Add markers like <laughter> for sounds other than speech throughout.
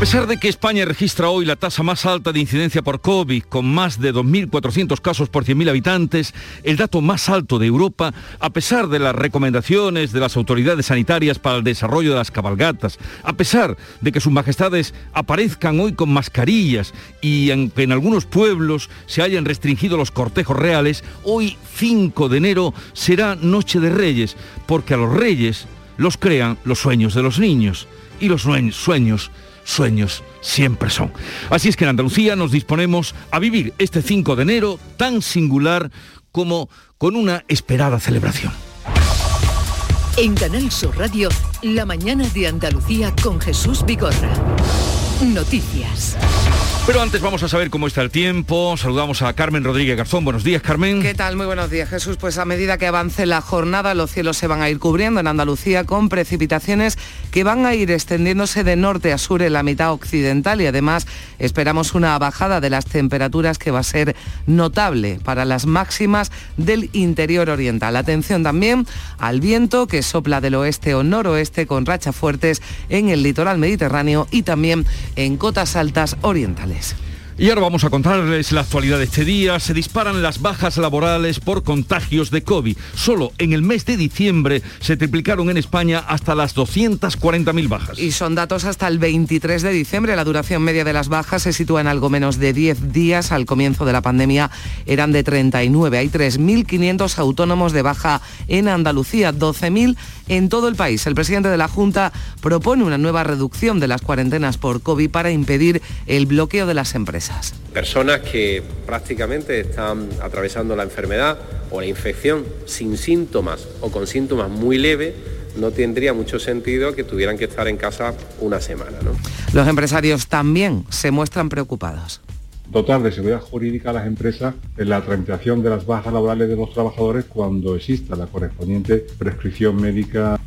A pesar de que España registra hoy la tasa más alta de incidencia por COVID, con más de 2.400 casos por 100.000 habitantes, el dato más alto de Europa, a pesar de las recomendaciones de las autoridades sanitarias para el desarrollo de las cabalgatas, a pesar de que sus majestades aparezcan hoy con mascarillas y aunque en algunos pueblos se hayan restringido los cortejos reales, hoy 5 de enero será Noche de Reyes, porque a los reyes los crean los sueños de los niños y los sueños sueños siempre son. Así es que en Andalucía nos disponemos a vivir este 5 de enero tan singular como con una esperada celebración. En Canal Sur Radio, la mañana de Andalucía con Jesús Vigorra. Noticias. Pero antes vamos a saber cómo está el tiempo. Saludamos a Carmen Rodríguez Garzón. Buenos días, Carmen. ¿Qué tal? Muy buenos días, Jesús. Pues a medida que avance la jornada, los cielos se van a ir cubriendo en Andalucía con precipitaciones que van a ir extendiéndose de norte a sur en la mitad occidental y además esperamos una bajada de las temperaturas que va a ser notable para las máximas del interior oriental. Atención también al viento que sopla del oeste o noroeste con rachas fuertes en el litoral mediterráneo y también en cotas altas orientales. Martínez. Y ahora vamos a contarles la actualidad de este día. Se disparan las bajas laborales por contagios de COVID. Solo en el mes de diciembre se triplicaron en España hasta las 240.000 bajas. Y son datos hasta el 23 de diciembre. La duración media de las bajas se sitúa en algo menos de 10 días. Al comienzo de la pandemia eran de 39. Hay 3.500 autónomos de baja en Andalucía, 12.000 en todo el país. El presidente de la Junta propone una nueva reducción de las cuarentenas por COVID para impedir el bloqueo de las empresas. Personas que prácticamente están atravesando la enfermedad o la infección sin síntomas o con síntomas muy leves, no tendría mucho sentido que tuvieran que estar en casa una semana. Los empresarios también se muestran preocupados dotar de seguridad jurídica a las empresas en la tramitación de las bajas laborales de los trabajadores cuando exista la correspondiente prescripción médica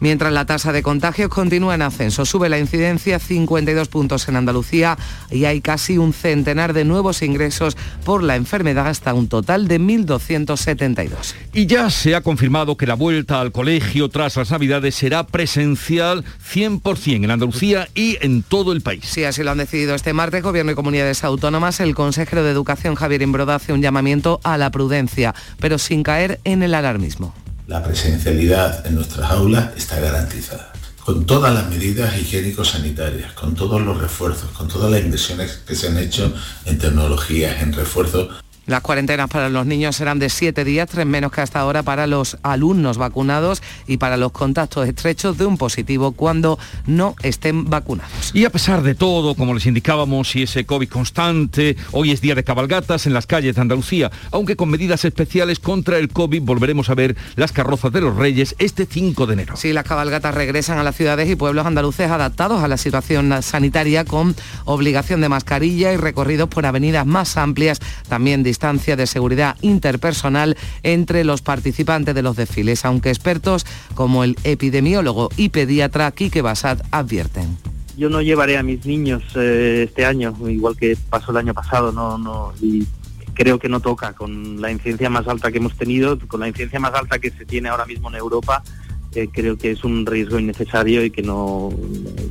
Mientras la tasa de contagios continúa en ascenso, sube la incidencia 52 puntos en Andalucía y hay casi un centenar de nuevos ingresos por la enfermedad hasta un total de 1.272. Y ya se ha confirmado que la vuelta al colegio tras las Navidades será presencial 100% en Andalucía y en todo el país. Sí, así lo han decidido este martes Gobierno y Comunidades Autónomas. El consejero de Educación Javier Imbroda hace un llamamiento a la prudencia, pero sin caer en el alarmismo la presencialidad en nuestras aulas está garantizada. Con todas las medidas higiénico-sanitarias, con todos los refuerzos, con todas las inversiones que se han hecho en tecnologías, en refuerzos las cuarentenas para los niños serán de siete días, tres menos que hasta ahora para los alumnos vacunados y para los contactos estrechos de un positivo cuando no estén vacunados. Y a pesar de todo, como les indicábamos, y ese COVID constante, hoy es día de cabalgatas en las calles de Andalucía, aunque con medidas especiales contra el COVID volveremos a ver las carrozas de los Reyes este 5 de enero. Sí, las cabalgatas regresan a las ciudades y pueblos andaluces adaptados a la situación sanitaria con obligación de mascarilla y recorridos por avenidas más amplias, también distintas distancia de seguridad interpersonal entre los participantes de los desfiles, aunque expertos como el epidemiólogo y pediatra Quique Basat advierten yo no llevaré a mis niños eh, este año, igual que pasó el año pasado, no, no, y creo que no toca con la incidencia más alta que hemos tenido, con la incidencia más alta que se tiene ahora mismo en Europa, creo que es un riesgo innecesario y que no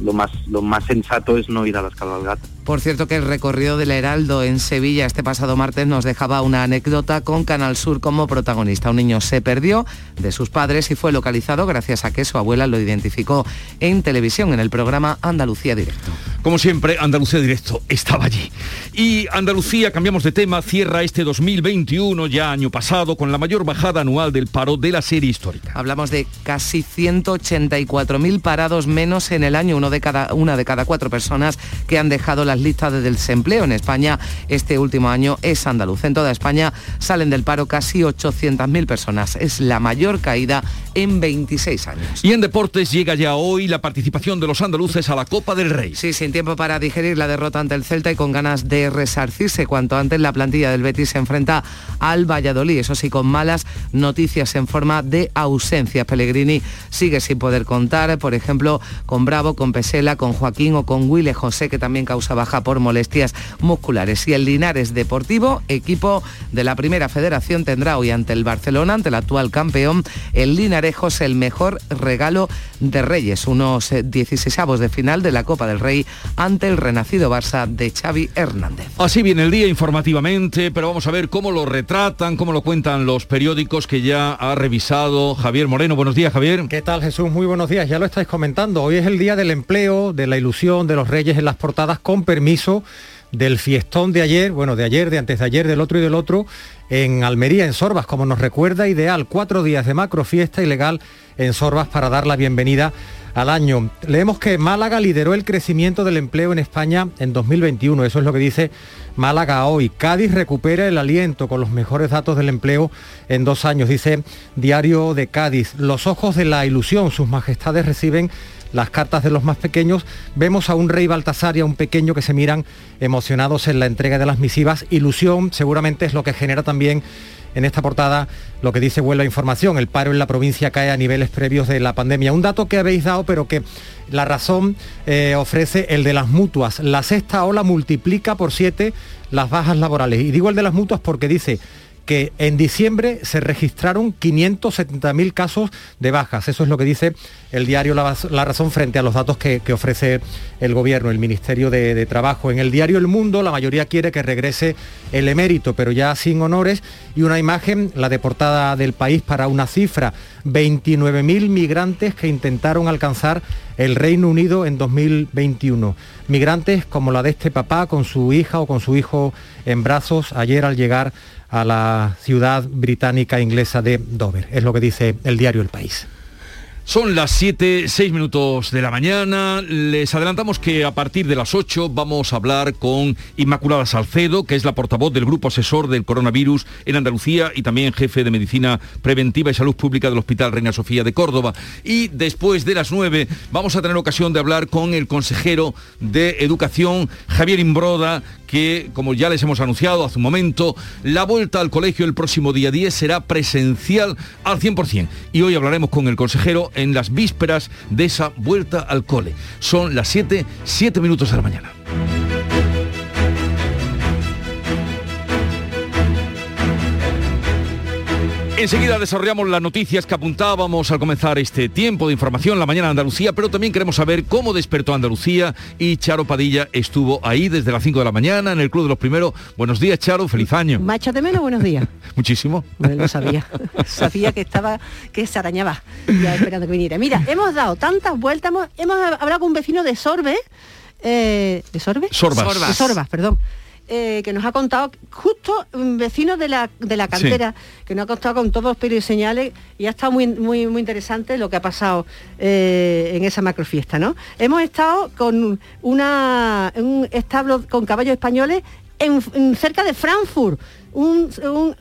lo más lo más sensato es no ir a las cabalgatas. Por cierto que el recorrido del Heraldo en Sevilla este pasado martes nos dejaba una anécdota con Canal Sur como protagonista. Un niño se perdió de sus padres y fue localizado gracias a que su abuela lo identificó en televisión en el programa Andalucía Directo. Como siempre, Andalucía Directo estaba allí. Y Andalucía, cambiamos de tema, cierra este 2021, ya año pasado, con la mayor bajada anual del paro de la serie histórica. Hablamos de casi 184.000 parados menos en el año, uno de cada, una de cada cuatro personas que han dejado las listas de desempleo en España este último año es andaluz. En toda España salen del paro casi 800.000 personas. Es la mayor caída en 26 años. Y en deportes llega ya hoy la participación de los andaluces a la Copa del Rey. Sí, sí tiempo para digerir la derrota ante el Celta y con ganas de resarcirse cuanto antes la plantilla del Betis se enfrenta al Valladolid. Eso sí, con malas noticias en forma de ausencia. Pellegrini sigue sin poder contar, por ejemplo, con Bravo, con Pesela, con Joaquín o con Willy José, que también causa baja baja por molestias musculares. Y el Linares Deportivo, equipo de la Primera Federación, tendrá hoy ante el Barcelona, ante el actual campeón, el Linarejos, el mejor regalo de Reyes, unos 16 eh, de final de la Copa del Rey ante el renacido Barça de Xavi Hernández. Así viene el día informativamente, pero vamos a ver cómo lo retratan, cómo lo cuentan los periódicos que ya ha revisado Javier Moreno. Buenos días, Javier. ¿Qué tal, Jesús? Muy buenos días. Ya lo estáis comentando. Hoy es el día del empleo, de la ilusión de los reyes en las portadas con permiso del fiestón de ayer, bueno, de ayer, de antes de ayer, del otro y del otro, en Almería, en Sorbas, como nos recuerda, ideal, cuatro días de macro fiesta ilegal en Sorbas para dar la bienvenida al año. Leemos que Málaga lideró el crecimiento del empleo en España en 2021, eso es lo que dice Málaga hoy. Cádiz recupera el aliento con los mejores datos del empleo en dos años, dice Diario de Cádiz. Los ojos de la ilusión, sus majestades reciben las cartas de los más pequeños, vemos a un rey Baltasar y a un pequeño que se miran emocionados en la entrega de las misivas. Ilusión seguramente es lo que genera también en esta portada lo que dice Huelva Información, el paro en la provincia cae a niveles previos de la pandemia. Un dato que habéis dado, pero que la razón eh, ofrece el de las mutuas. La sexta ola multiplica por siete las bajas laborales. Y digo el de las mutuas porque dice que en diciembre se registraron 570.000 casos de bajas. Eso es lo que dice el diario La, Razón frente a los datos que, ofrece el Gobierno, el Ministerio de, Trabajo. En el diario El Mundo la mayoría quiere que regrese el emérito, pero ya sin honores, y una imagen, la de portada del país, para una cifra, 29.000 migrantes que intentaron alcanzar el Reino Unido en 2021. Migrantes como la de este papá con su hija o con su hijo en brazos ayer al llegar a la ciudad británica inglesa de Dover. Es lo que dice el diario El País. Son las 7, 6 minutos de la mañana. Les adelantamos que a partir de las 8 vamos a hablar con Inmaculada Salcedo, que es la portavoz del Grupo Asesor del Coronavirus en Andalucía y también jefe de Medicina Preventiva y Salud Pública del Hospital Reina Sofía de Córdoba. Y después de las 9 vamos a tener ocasión de hablar con el consejero de Educación, Javier Imbroda, que, como ya les hemos anunciado hace un momento, la vuelta al colegio el próximo día 10 será presencial al 100%. Y hoy hablaremos con el consejero en las vísperas de esa vuelta al cole. Son las 7, 7 minutos de la mañana. Enseguida desarrollamos las noticias que apuntábamos al comenzar este tiempo de información, la mañana de Andalucía, pero también queremos saber cómo despertó Andalucía y Charo Padilla estuvo ahí desde las 5 de la mañana en el Club de los Primeros. Buenos días, Charo, feliz año. <laughs> Macha de menos, buenos días. <laughs> Muchísimo. Bueno, lo sabía. <laughs> sabía que estaba, que se arañaba, ya esperando que viniera. Mira, hemos dado tantas vueltas, hemos, hablado con un vecino de Sorbe, eh, ¿de Sorbe? Sorbas. De Sorbas, perdón eh, que nos ha contado, justo un vecino de la, de la cantera, que nos ha contado con todos los periodos y señales y ha estado muy, muy, muy interesante lo que ha pasado eh, en esa macrofiesta. ¿no? Hemos estado con una, un establo con caballos españoles en, cerca de Frankfurt, un,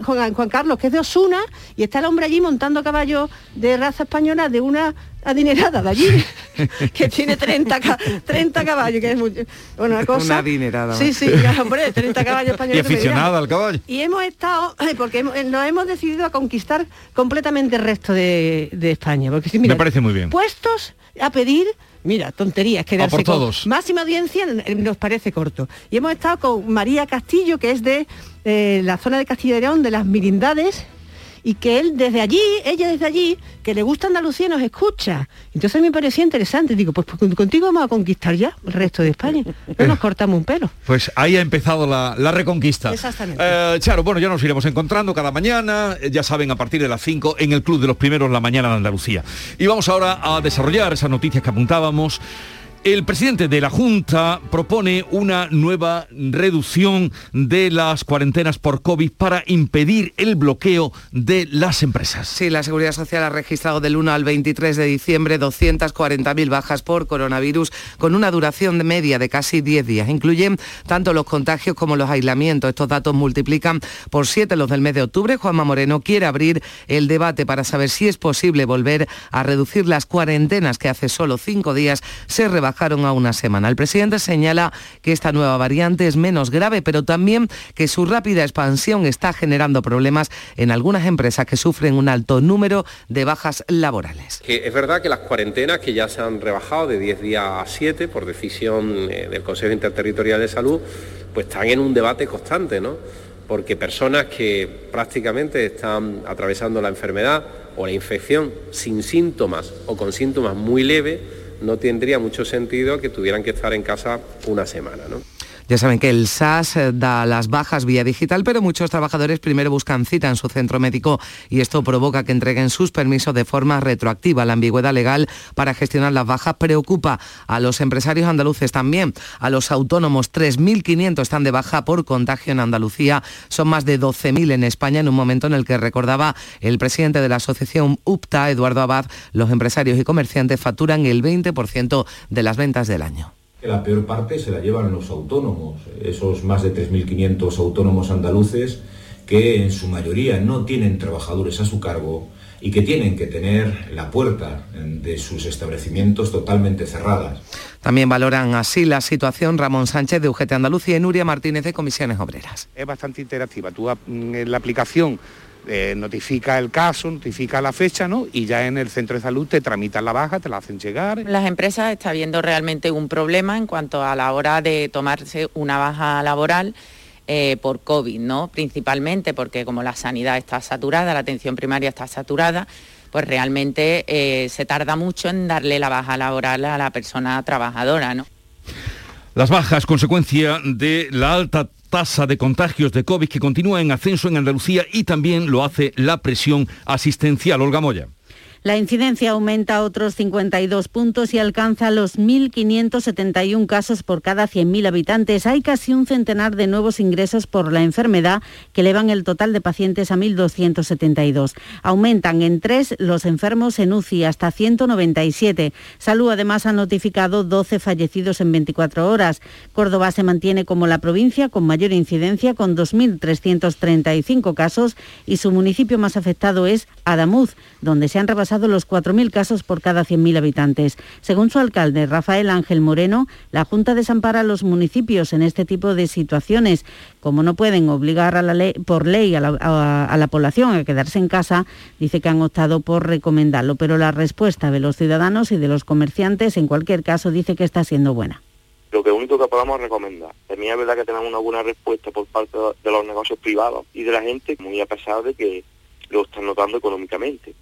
Juan, Carlos que es de Osuna y está el hombre allí montando caballos de raza española de una adinerada de allí <laughs> que tiene 30, 30 caballos que es bueno, una <laughs> cosa. una adinerada sí sí hombre 30 caballos <laughs> españoles y aficionada al caballo. Y hemos estado porque nos hemos decidido a conquistar completamente el resto de, España porque me parece muy bien. puestos a pedir Mira, tonterías, quedarse por todos. máxima audiencia nos parece corto. Y hemos estado con María Castillo, que es de eh, la zona de Castilla y León, de las Mirindades, y que él desde allí, ella desde allí, que le gusta Andalucía, nos escucha. Entonces me parecía interesante. Digo, pues, pues contigo vamos a conquistar ya el resto de España. No nos cortamos un pelo. Pues ahí ha empezado la, reconquista. Exactamente. Eh, Charo, bueno, ya nos iremos encontrando cada mañana, eh, ya saben, a partir de las 5 en el Club de los Primeros, la mañana de Andalucía. Y vamos ahora a desarrollar esas noticias que apuntábamos. El presidente de la Junta propone una nueva reducción de las cuarentenas por COVID para impedir el bloqueo de las empresas. Sí, la Seguridad Social ha registrado del 1 al 23 de diciembre 240.000 bajas por coronavirus con una duración media de casi 10 días. Incluyen tanto los contagios como los aislamientos. Estos datos multiplican por 7 los del mes de octubre. Juanma Moreno quiere abrir el debate para saber si es posible volver a reducir las cuarentenas que hace solo 5 días se rebajan a una semana. El presidente señala que esta nueva variante es menos grave, pero también que su rápida expansión está generando problemas en algunas empresas que sufren un alto número de bajas laborales. es verdad que las cuarentenas que ya se han rebajado de 10 días a 7 por decisión eh, del Consejo Interterritorial de Salud, pues están en un debate constante, ¿no? Porque personas que prácticamente están atravesando la enfermedad o la infección sin síntomas o con síntomas muy leves, no tendría mucho sentido que tuvieran que estar en casa una semana, ¿no? Ya saben que el SAS da las bajas vía digital, pero muchos trabajadores primero buscan cita en su centro médico y esto provoca que entreguen sus permisos de forma retroactiva. La ambigüedad legal para gestionar las bajas preocupa a los empresarios andaluces también. A los autónomos, 3.500 están de baja por contagio en Andalucía. Son más de 12.000 en España en un momento en el que recordaba el presidente de la asociación UPTA, Eduardo Abad, los empresarios y comerciantes facturan el 20% de las ventas del año. La peor parte se la llevan los autónomos, esos más de 3.500 autónomos andaluces que en su mayoría no tienen trabajadores a su cargo y que tienen que tener la puerta de sus establecimientos totalmente cerradas. También valoran así la situación Ramón Sánchez de UGT Andalucía y Nuria Martínez de Comisiones Obreras. Es bastante interactiva. Tú mm, en la aplicación eh, notifica el caso, notifica la fecha, ¿no? Y ya en el centro de salud te tramitan la baja, te la hacen llegar. Las empresas están viendo realmente un problema en cuanto a la hora de tomarse una baja laboral. Eh, por COVID, ¿no? Principalmente porque como la sanidad está saturada, la atención primaria está saturada, pues realmente eh, se tarda mucho en darle la baja laboral a la persona trabajadora, ¿no? Las bajas, consecuencia de la alta tasa de contagios de COVID que continúa en ascenso en Andalucía y también lo hace la presión asistencial. Olga Moya. La incidencia aumenta otros 52 puntos y alcanza los 1.571 casos por cada 100.000 habitantes. Hay casi un centenar de nuevos ingresos por la enfermedad que elevan el total de pacientes a 1.272. Aumentan en tres los enfermos en UCI hasta 197. Salud además ha notificado 12 fallecidos en 24 horas. Córdoba se mantiene como la provincia con mayor incidencia con 2.335 casos y su municipio más afectado es Adamuz, donde se han rebasado los 4.000 casos por cada 100.000 habitantes. Según su alcalde, Rafael Ángel Moreno, la Junta desampara a los municipios en este tipo de situaciones. Como no pueden obligar a la ley, por ley a la, a la población a quedarse en casa, dice que han optado por recomendarlo. Pero la respuesta de los ciudadanos y de los comerciantes, en cualquier caso, dice que está siendo buena lo que único que podamos recomendar. También es verdad que tenemos una buena respuesta por parte de los negocios privados y de la gente, muy a pesar de que lo están notando económicamente.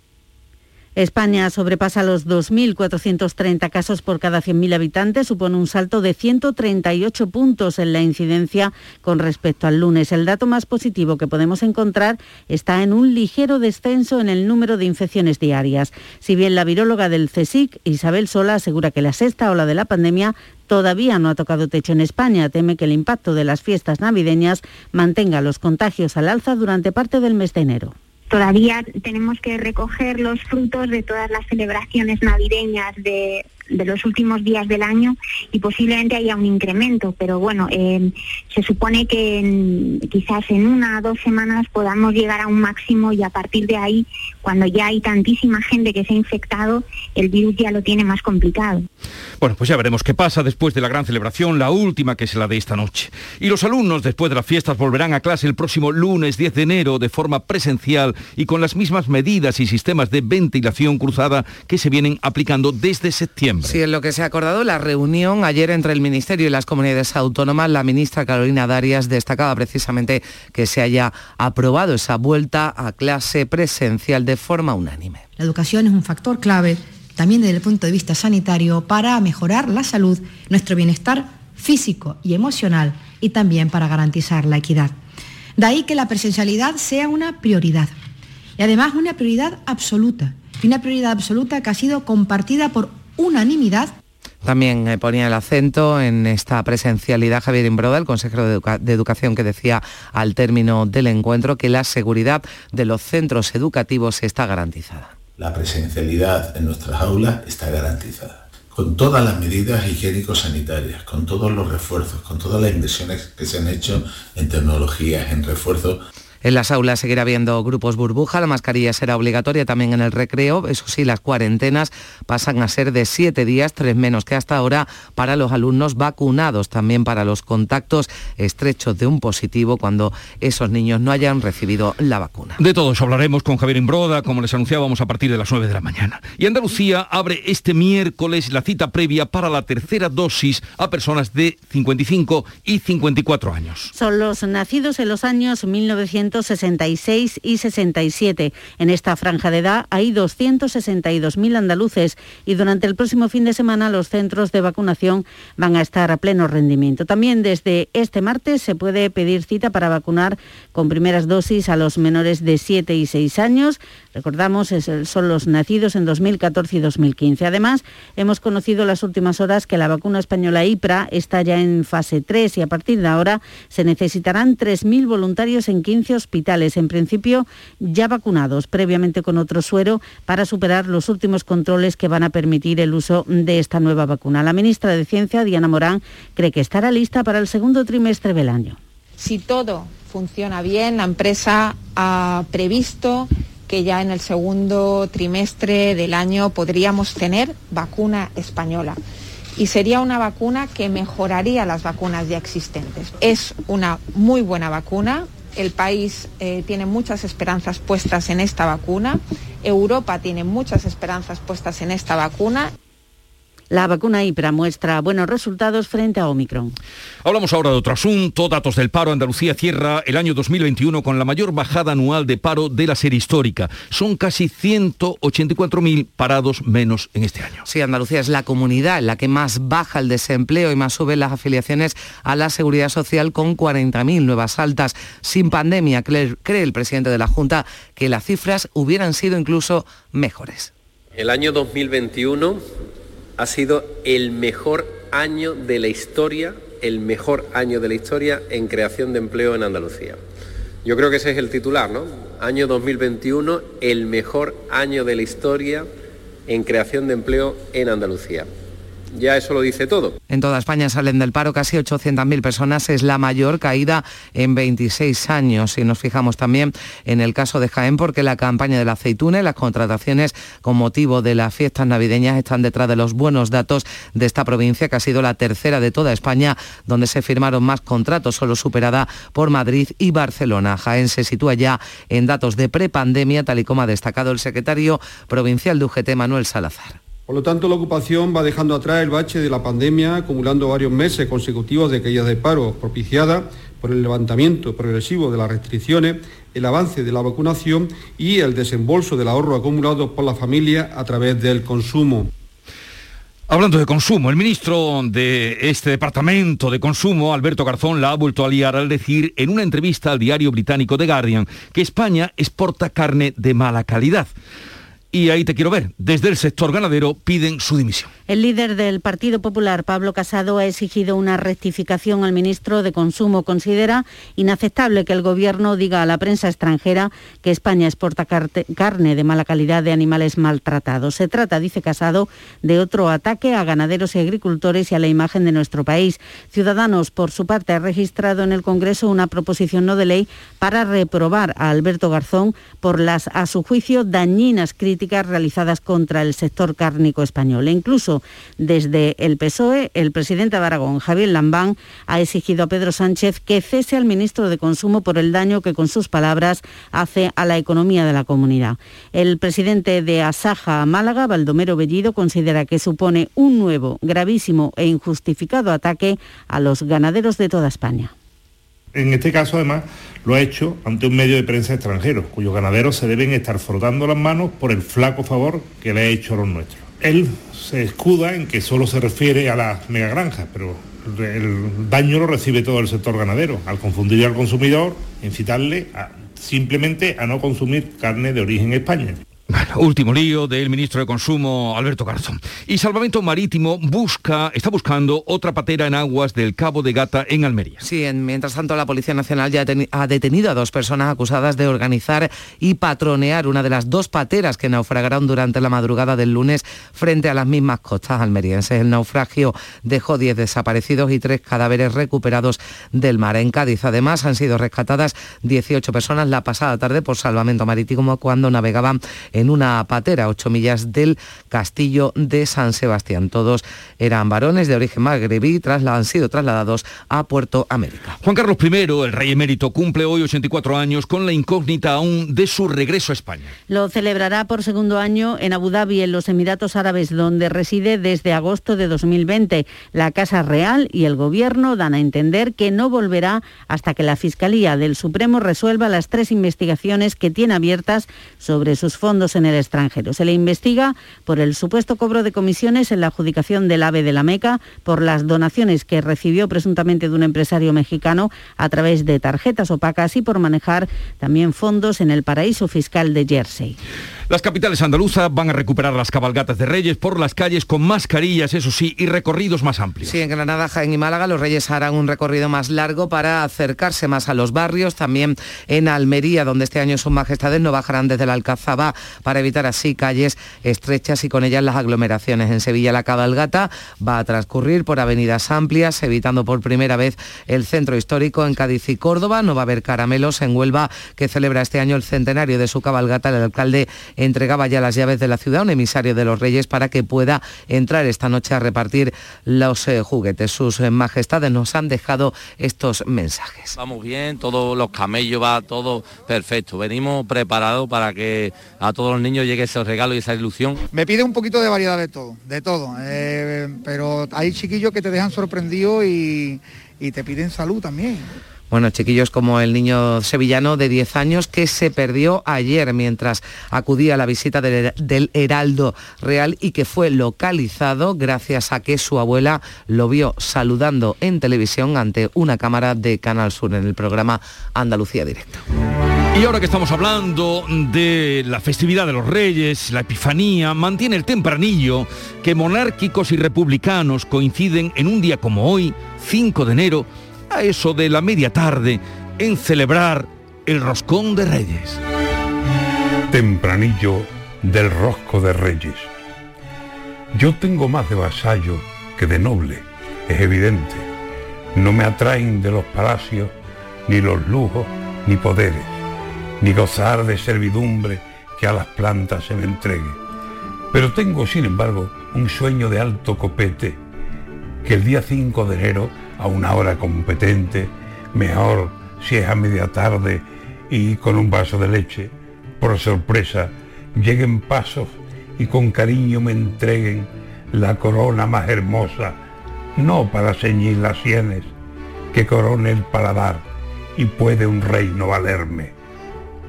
España sobrepasa los 2.430 casos por cada 100.000 habitantes, supone un salto de 138 puntos en la incidencia con respecto al lunes. El dato más positivo que podemos encontrar está en un ligero descenso en el número de infecciones diarias. Si bien la viróloga del CSIC, Isabel Sola, asegura que la sexta ola de la pandemia todavía no ha tocado techo en España. Teme que el impacto de las fiestas navideñas mantenga los contagios al alza durante parte del mes de enero. Todavía tenemos que recoger los frutos de todas las celebraciones navideñas de, los últimos días del año y posiblemente haya un incremento, pero bueno, eh, se supone que quizás en una o dos semanas podamos llegar a un máximo y a partir de ahí, cuando ya hay tantísima gente que se ha infectado, el virus ya lo tiene más complicado. Bueno, pues ya veremos qué pasa después de la gran celebración, la última que es la de esta noche. Y los alumnos después de las fiestas volverán a clase el próximo lunes 10 de enero de forma presencial y con las mismas medidas y sistemas de ventilación cruzada que se vienen aplicando desde septiembre. Sí, en lo que se ha acordado la reunión ayer entre el Ministerio y las comunidades autónomas, la ministra Carolina Darias destacaba precisamente que se haya aprobado esa vuelta a clase presencial de forma unánime. La educación es un factor clave también desde el punto de vista sanitario, para mejorar la salud, nuestro bienestar físico y emocional y también para garantizar la equidad. De ahí que la presencialidad sea una prioridad y además una prioridad absoluta, una prioridad absoluta que ha sido compartida por unanimidad también eh, ponía el acento en esta presencialidad Javier Imbroda, el consejero de, Educación, que decía al término del encuentro que la seguridad de los centros educativos está garantizada la presencialidad en nuestras aulas está garantizada. Con todas las medidas higiénico-sanitarias, con todos los refuerzos, con todas las inversiones que se han hecho en tecnologías, en refuerzos En las aulas seguirá habiendo grupos burbuja, la mascarilla será obligatoria también en el recreo. Eso sí, las cuarentenas pasan a ser de siete días, tres menos que hasta ahora, para los alumnos vacunados, también para los contactos estrechos de un positivo cuando esos niños no hayan recibido la vacuna. De todo eso hablaremos con Javier Imbroda, como les anunciábamos a partir de las 9 de la mañana. Y Andalucía abre este miércoles la cita previa para la tercera dosis a personas de 55 y 54 años. Son los nacidos en los años 1900 66 y 67. En esta franja de edad hay 262.000 andaluces y durante el próximo fin de semana los centros de vacunación van a estar a pleno rendimiento. También desde este martes se puede pedir cita para vacunar con primeras dosis a los menores de 7 y 6 años. Recordamos, son los nacidos en 2014 y 2015. Además, hemos conocido las últimas horas que la vacuna española IPRA está ya en fase 3 y a partir de ahora se necesitarán 3.000 voluntarios en 15 hospitales, en principio ya vacunados previamente con otro suero para superar los últimos controles que van a permitir el uso de esta nueva vacuna. La ministra de Ciencia, Diana Morán, cree que estará lista para el segundo trimestre del año. Si todo funciona bien, la empresa ha previsto que ya en el segundo trimestre del año podríamos tener vacuna española. Y sería una vacuna que mejoraría las vacunas ya existentes. Es una muy buena vacuna, el país eh, tiene muchas esperanzas puestas en esta vacuna, Europa tiene muchas esperanzas puestas en esta vacuna. La vacuna IPRA muestra buenos resultados frente a Omicron. Hablamos ahora de otro asunto. Datos del paro. Andalucía cierra el año 2021 con la mayor bajada anual de paro de la serie histórica. Son casi 184.000 parados menos en este año. Sí, Andalucía es la comunidad en la que más baja el desempleo y más suben las afiliaciones a la seguridad social con 40.000 nuevas altas. Sin pandemia, cree el presidente de la Junta que las cifras hubieran sido incluso mejores. El año 2021 ha sido el mejor año de la historia, el mejor año de la historia en creación de empleo en Andalucía. Yo creo que ese es el titular, ¿no? Año 2021, el mejor año de la historia en creación de empleo en Andalucía ya eso lo dice todo. En toda España salen del paro casi 800.000 personas, es la mayor caída en 26 años. Y nos fijamos también en el caso de Jaén, porque la campaña de la aceituna y las contrataciones con motivo de las fiestas navideñas están detrás de los buenos datos de esta provincia, que ha sido la tercera de toda España, donde se firmaron más contratos, solo superada por Madrid y Barcelona. Jaén se sitúa ya en datos de prepandemia, tal y como ha destacado el secretario provincial de UGT, Manuel Salazar. Por lo tanto, la ocupación va dejando atrás el bache de la pandemia, acumulando varios meses consecutivos de caídas de paro, propiciada por el levantamiento progresivo de las restricciones, el avance de la vacunación y el desembolso del ahorro acumulado por la familia a través del consumo. Hablando de consumo, el ministro de este departamento de consumo, Alberto Garzón, la ha vuelto a liar al decir en una entrevista al diario británico The Guardian que España exporta carne de mala calidad y ahí te quiero ver. Desde el sector ganadero piden su dimisión. El líder del Partido Popular, Pablo Casado, ha exigido una rectificación al ministro de Consumo. Considera inaceptable que el Gobierno diga a la prensa extranjera que España exporta carne de mala calidad de animales maltratados. Se trata, dice Casado, de otro ataque a ganaderos y agricultores y a la imagen de nuestro país. Ciudadanos, por su parte, ha registrado en el Congreso una proposición no de ley para reprobar a Alberto Garzón por las, a su juicio, dañinas críticas realizadas contra el sector cárnico español. E incluso desde el PSOE, el presidente de Aragón, Javier Lambán, ha exigido a Pedro Sánchez que cese al ministro de Consumo por el daño que con sus palabras hace a la economía de la comunidad. El presidente de Asaja Málaga, Baldomero Bellido, considera que supone un nuevo, gravísimo e injustificado ataque a los ganaderos de toda España. En este caso, además, lo ha hecho ante un medio de prensa extranjero, cuyos ganaderos se deben estar frotando las manos por el flaco favor que le ha hecho a los nuestros. Él se escuda en que solo se refiere a las megagranjas, pero el daño lo recibe todo el sector ganadero, al confundir al consumidor, incitarle simplemente a no consumir carne de origen España. Bueno, último lío del ministro de Consumo, Alberto Garzón. Y Salvamento Marítimo busca, está buscando otra patera en aguas del Cabo de Gata en Almería. Sí, en, mientras tanto la Policía Nacional ya ha detenido a dos personas acusadas de organizar y patronear una de las dos pateras que naufragaron durante la madrugada del lunes frente a las mismas costas almerienses. El naufragio dejó 10 desaparecidos y tres cadáveres recuperados del mar. En Cádiz, además, han sido rescatadas 18 personas la pasada tarde por Salvamento Marítimo cuando navegaban en una patera a 8 millas del castillo de San Sebastián. Todos eran varones de origen magrebí, han sido trasladados a Puerto América. Juan Carlos I, el rey emérito, cumple hoy 84 años con la incógnita aún de su regreso a España. Lo celebrará por segundo año en Abu Dhabi, en los Emiratos Árabes, donde reside desde agosto de 2020. La Casa Real y el Gobierno dan a entender que no volverá hasta que la Fiscalía del Supremo resuelva las tres investigaciones que tiene abiertas sobre sus fondos en el extranjero. Se le investiga por el supuesto cobro de comisiones en la adjudicación del AVE de la Meca, por las donaciones que recibió presuntamente de un empresario mexicano a través de tarjetas opacas y por manejar también fondos en el paraíso fiscal de Jersey. Las capitales andaluzas van a recuperar las cabalgatas de Reyes por las calles con mascarillas, eso sí, y recorridos más amplios. Sí, en Granada, Jaén y Málaga los Reyes harán un recorrido más largo para acercarse más a los barrios. También en Almería, donde este año sus majestades no bajarán desde la Alcazaba para evitar así calles estrechas y con ellas las aglomeraciones. En Sevilla la cabalgata va a transcurrir por avenidas amplias, evitando por primera vez el centro histórico en Cádiz y Córdoba. No va a haber caramelos en Huelva, que celebra este año el centenario de su cabalgata. El alcalde entregaba ya las llaves de la ciudad, un emisario de los Reyes, para que pueda entrar esta noche a repartir los eh, juguetes. Sus eh, majestades nos han dejado estos mensajes. Vamos bien, todos los camellos va todo perfecto. Venimos preparados para que a todos los niños llegue ese regalo y esa ilusión. Me pide un poquito de variedad de todo, de todo. Eh, pero hay chiquillos que te dejan sorprendido y, y te piden salud también. Bueno, chiquillos como el niño sevillano de 10 años que se perdió ayer mientras acudía a la visita del, Heraldo Real y que fue localizado gracias a que su abuela lo vio saludando en televisión ante una cámara de Canal Sur en el programa Andalucía Directo. Y ahora que estamos hablando de la festividad de los reyes, la Epifanía, mantiene el tempranillo que monárquicos y republicanos coinciden en un día como hoy, 5 de enero, eso de la media tarde en celebrar el roscón de Reyes. Tempranillo del rosco de Reyes. Yo tengo más de vasallo que de noble, es evidente. No me atraen de los palacios ni los lujos ni poderes, ni gozar de servidumbre que a las plantas se me entregue. Pero tengo, sin embargo, un sueño de alto copete, que el día 5 de enero a una hora competente, mejor si es a media tarde y con un vaso de leche, por sorpresa, lleguen pasos y con cariño me entreguen la corona más hermosa, no para ceñir las sienes, que corone el paladar y puede un reino valerme,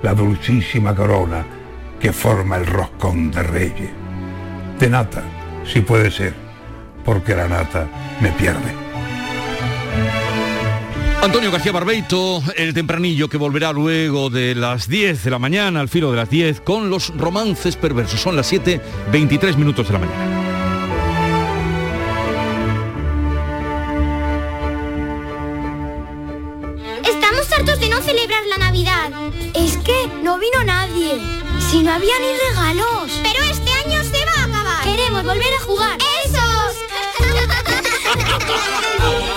la dulcísima corona que forma el roscón de reyes. De nata, si puede ser, porque la nata me pierde. Antonio García Barbeito, el tempranillo que volverá luego de las 10 de la mañana, al filo de las 10, con los romances perversos. Son las 7, 23 minutos de la mañana. Estamos hartos de no celebrar la Navidad. Es que no vino nadie. Si no había ni regalos. Pero este año se va a acabar. Queremos volver a jugar. ¡Esos! <laughs>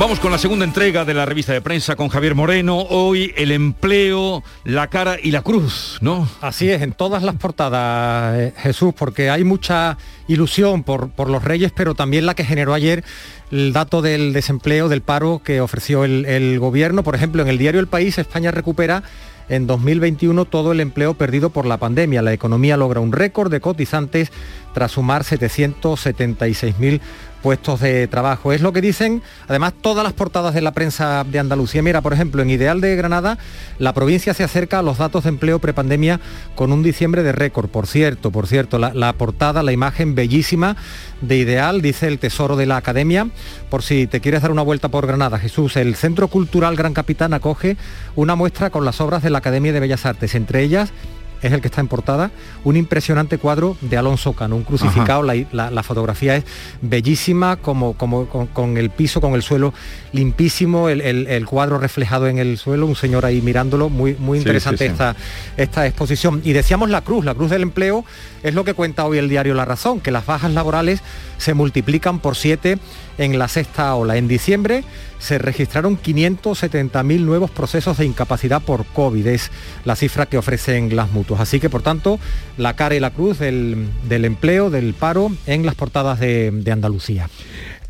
Vamos con la segunda entrega de la revista de prensa con Javier Moreno. Hoy el empleo, la cara y la cruz, ¿no? Así es, en todas las portadas, eh, Jesús, porque hay mucha ilusión por, por los reyes, pero también la que generó ayer el dato del desempleo, del paro que ofreció el, el gobierno. Por ejemplo, en el diario El País, España recupera en 2021 todo el empleo perdido por la pandemia. La economía logra un récord de cotizantes tras sumar 776.000 puestos de trabajo. Es lo que dicen además todas las portadas de la prensa de Andalucía. Mira, por ejemplo, en Ideal de Granada, la provincia se acerca a los datos de empleo prepandemia con un diciembre de récord. Por cierto, por cierto, la, portada, la imagen bellísima de Ideal, dice el Tesoro de la Academia. Por si te quieres dar una vuelta por Granada, Jesús, el Centro Cultural Gran Capitán acoge una muestra con las obras de la Academia de Bellas Artes, entre ellas es el que está en portada, un impresionante cuadro de Alonso Cano, un crucificado, la, la, fotografía es bellísima, como, como con, el piso, con el suelo limpísimo, el, el, cuadro reflejado en el suelo, un señor ahí mirándolo, muy, muy interesante Esta, esta exposición. Y decíamos la cruz, la cruz del empleo es lo que cuenta hoy el diario La Razón, que las bajas laborales se multiplican por siete en la sexta ola. En diciembre se registraron 570.000 nuevos procesos de incapacidad por COVID, es la cifra que ofrecen las mutuas. Así que, por tanto, la cara y la cruz del, empleo, del paro, en las portadas de, de Andalucía.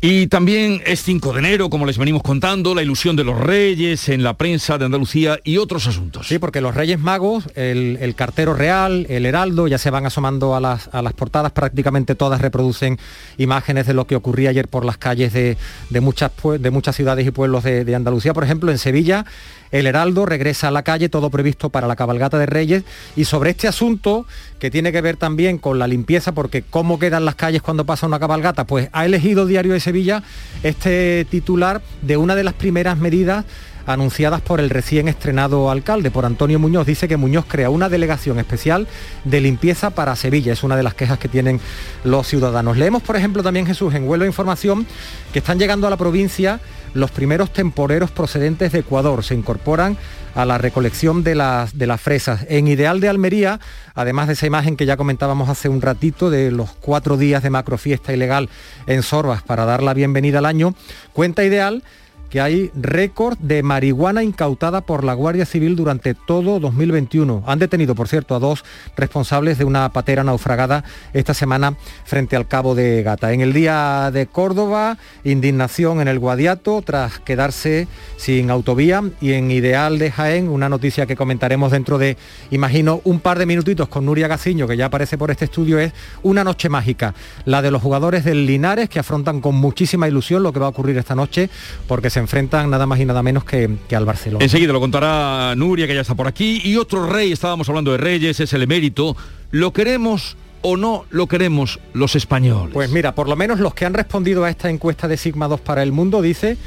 Y también es 5 de enero, como les venimos contando, la ilusión de los reyes en la prensa de Andalucía y otros asuntos. Sí, porque los reyes magos, el, cartero real, el heraldo, ya se van asomando a las, portadas, prácticamente todas reproducen imágenes de lo que ocurría ayer por las calles de, muchas, de muchas ciudades y pueblos de Andalucía. Por ejemplo, en Sevilla el Heraldo regresa a la calle, todo previsto para la cabalgata de Reyes. Y sobre este asunto, que tiene que ver también con la limpieza, porque cómo quedan las calles cuando pasa una cabalgata, pues ha elegido Diario de Sevilla este titular de una de las primeras medidas anunciadas por el recién estrenado alcalde, por Antonio Muñoz. Dice que Muñoz crea una delegación especial de limpieza para Sevilla. Es una de las quejas que tienen los ciudadanos. Leemos, por ejemplo, también Jesús en vuelo de información que están llegando a la provincia los primeros temporeros procedentes de Ecuador. Se incorporan a la recolección de las, de las fresas. En Ideal de Almería, además de esa imagen que ya comentábamos hace un ratito de los cuatro días de macrofiesta ilegal en Sorbas para dar la bienvenida al año, cuenta Ideal que hay récord de marihuana incautada por la Guardia Civil durante todo 2021. Han detenido, por cierto, a dos responsables de una patera naufragada esta semana frente al Cabo de Gata. En el día de Córdoba, indignación en el Guadiato tras quedarse sin autovía y en Ideal de Jaén, una noticia que comentaremos dentro de, imagino, un par de minutitos con Nuria Gaciño, que ya aparece por este estudio, es una noche mágica, la de los jugadores del Linares que afrontan con muchísima ilusión lo que va a ocurrir esta noche porque se enfrentan nada más y nada menos que, al Barcelona. Enseguida lo contará Nuria, que ya está por aquí. Y otro rey, estábamos hablando de reyes, es el emérito. ¿Lo queremos o no lo queremos los españoles? Pues mira, por lo menos los que han respondido a esta encuesta de Sigma 2 para el mundo dice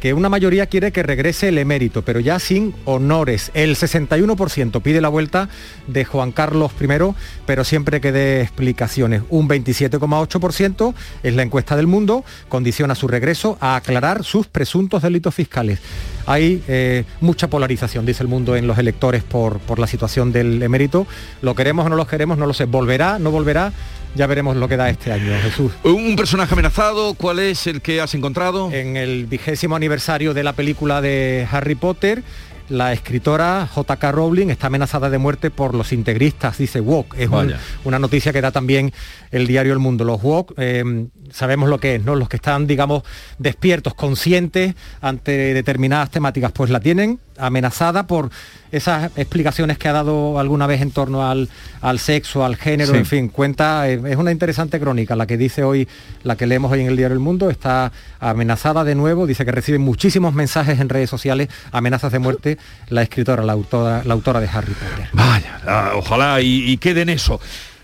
que una mayoría quiere que regrese el emérito, pero ya sin honores. El 61% pide la vuelta de Juan Carlos I, pero siempre que dé explicaciones. Un 27,8% es la encuesta del mundo, condiciona su regreso a aclarar sus presuntos delitos fiscales. Hay eh, mucha polarización, dice el mundo, en los electores por, por la situación del emérito. ¿Lo queremos o no lo queremos? No lo sé. ¿Volverá? ¿No volverá? Ya veremos lo que da este año, Jesús. Un personaje amenazado, ¿cuál es el que has encontrado? En el vigésimo aniversario de la película de Harry Potter, la escritora J.K. Rowling está amenazada de muerte por los integristas, dice Walk. Es una noticia que da también el diario El Mundo. Los Walk eh, sabemos lo que es, ¿no? Los que están, digamos, despiertos, conscientes ante determinadas temáticas, pues la tienen amenazada por esas explicaciones que ha dado alguna vez en torno al, al sexo, al género, en fin, cuenta, eh, es una interesante crónica la que dice hoy, la que leemos hoy en el diario El Mundo, está amenazada de nuevo, dice que recibe muchísimos mensajes en redes sociales, amenazas de muerte, la escritora, la autora, la autora de Harry Potter. Vaya, ah, ojalá y, y quede en eso.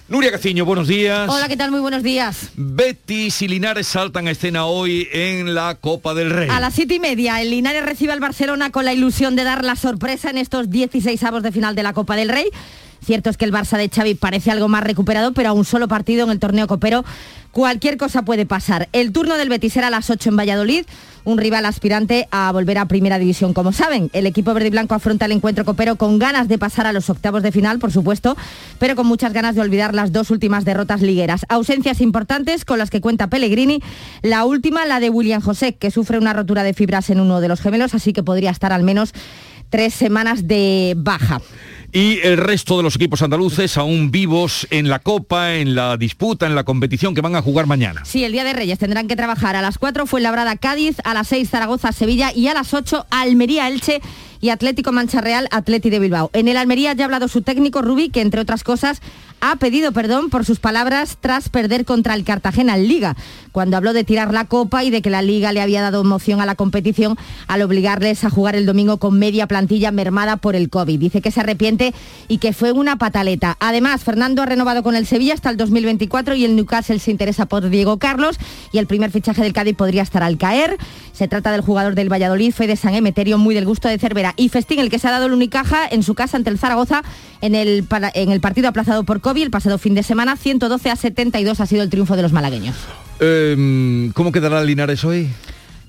Nuria Caciño, buenos días. Hola, ¿qué tal? Muy buenos días. Betis y Linares saltan a escena hoy en la Copa del Rey. A las siete y media, el Linares recibe al Barcelona con la ilusión de dar la sorpresa en estos 16 avos de final de la Copa del Rey. Cierto es que el Barça de Xavi parece algo más recuperado, pero a un solo partido en el torneo copero cualquier cosa puede pasar. El turno del Betis era a las 8 en Valladolid, un rival aspirante a volver a Primera División. Como saben, el equipo verde y blanco afronta el encuentro copero con ganas de pasar a los octavos de final, por supuesto, pero con muchas ganas de olvidar las dos últimas derrotas ligueras. Ausencias importantes con las que cuenta Pellegrini. La última, la de William José, que sufre una rotura de fibras en uno de los gemelos, así que podría estar al menos tres semanas de baja y el resto de los equipos andaluces aún vivos en la Copa, en la disputa, en la competición que van a jugar mañana. Sí, el Día de Reyes tendrán que trabajar a las 4 fue Labrada Cádiz, a las 6 Zaragoza Sevilla y a las 8 Almería Elche y Atlético Mancha Real, Atleti de Bilbao. En el Almería ya ha hablado su técnico Rubí, que entre otras cosas ha pedido perdón por sus palabras tras perder contra el Cartagena en Liga, cuando habló de tirar la copa y de que la Liga le había dado emoción a la competición al obligarles a jugar el domingo con media plantilla mermada por el COVID. Dice que se arrepiente y que fue una pataleta. Además, Fernando ha renovado con el Sevilla hasta el 2024 y el Newcastle se interesa por Diego Carlos y el primer fichaje del Cádiz podría estar al caer. Se trata del jugador del Valladolid, fue de San Emeterio, muy del gusto de Cervera. Y Festín, el que se ha dado el Unicaja en su casa ante el Zaragoza en el, en el partido aplazado por COVID el pasado fin de semana. 112 a 72 ha sido el triunfo de los malagueños. Em, ¿Cómo quedará Linares hoy?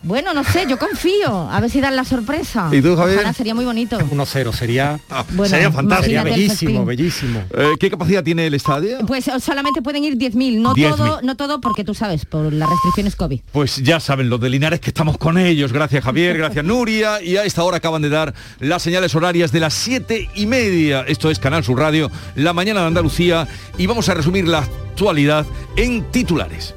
Bueno, no sé, yo confío. A ver si dan la sorpresa. ¿Y tú, Javier? Ojalá, sería muy bonito. <laughs> 1-0, sería, Bueno, sería fantástico. Sería el bellísimo, bellísimo. Eh, ¿Qué capacidad tiene el estadio? Pues solamente pueden ir 10.000, no 10.000. todo, no todo porque tú sabes, por las restricciones COVID. Pues ya saben los de Linares que estamos con ellos. Gracias Javier, gracias <laughs> Nuria. Y a esta hora acaban de dar las señales horarias de las siete y media. Esto es Canal Sur Radio, la mañana de Andalucía. Y vamos a resumir la actualidad en titulares.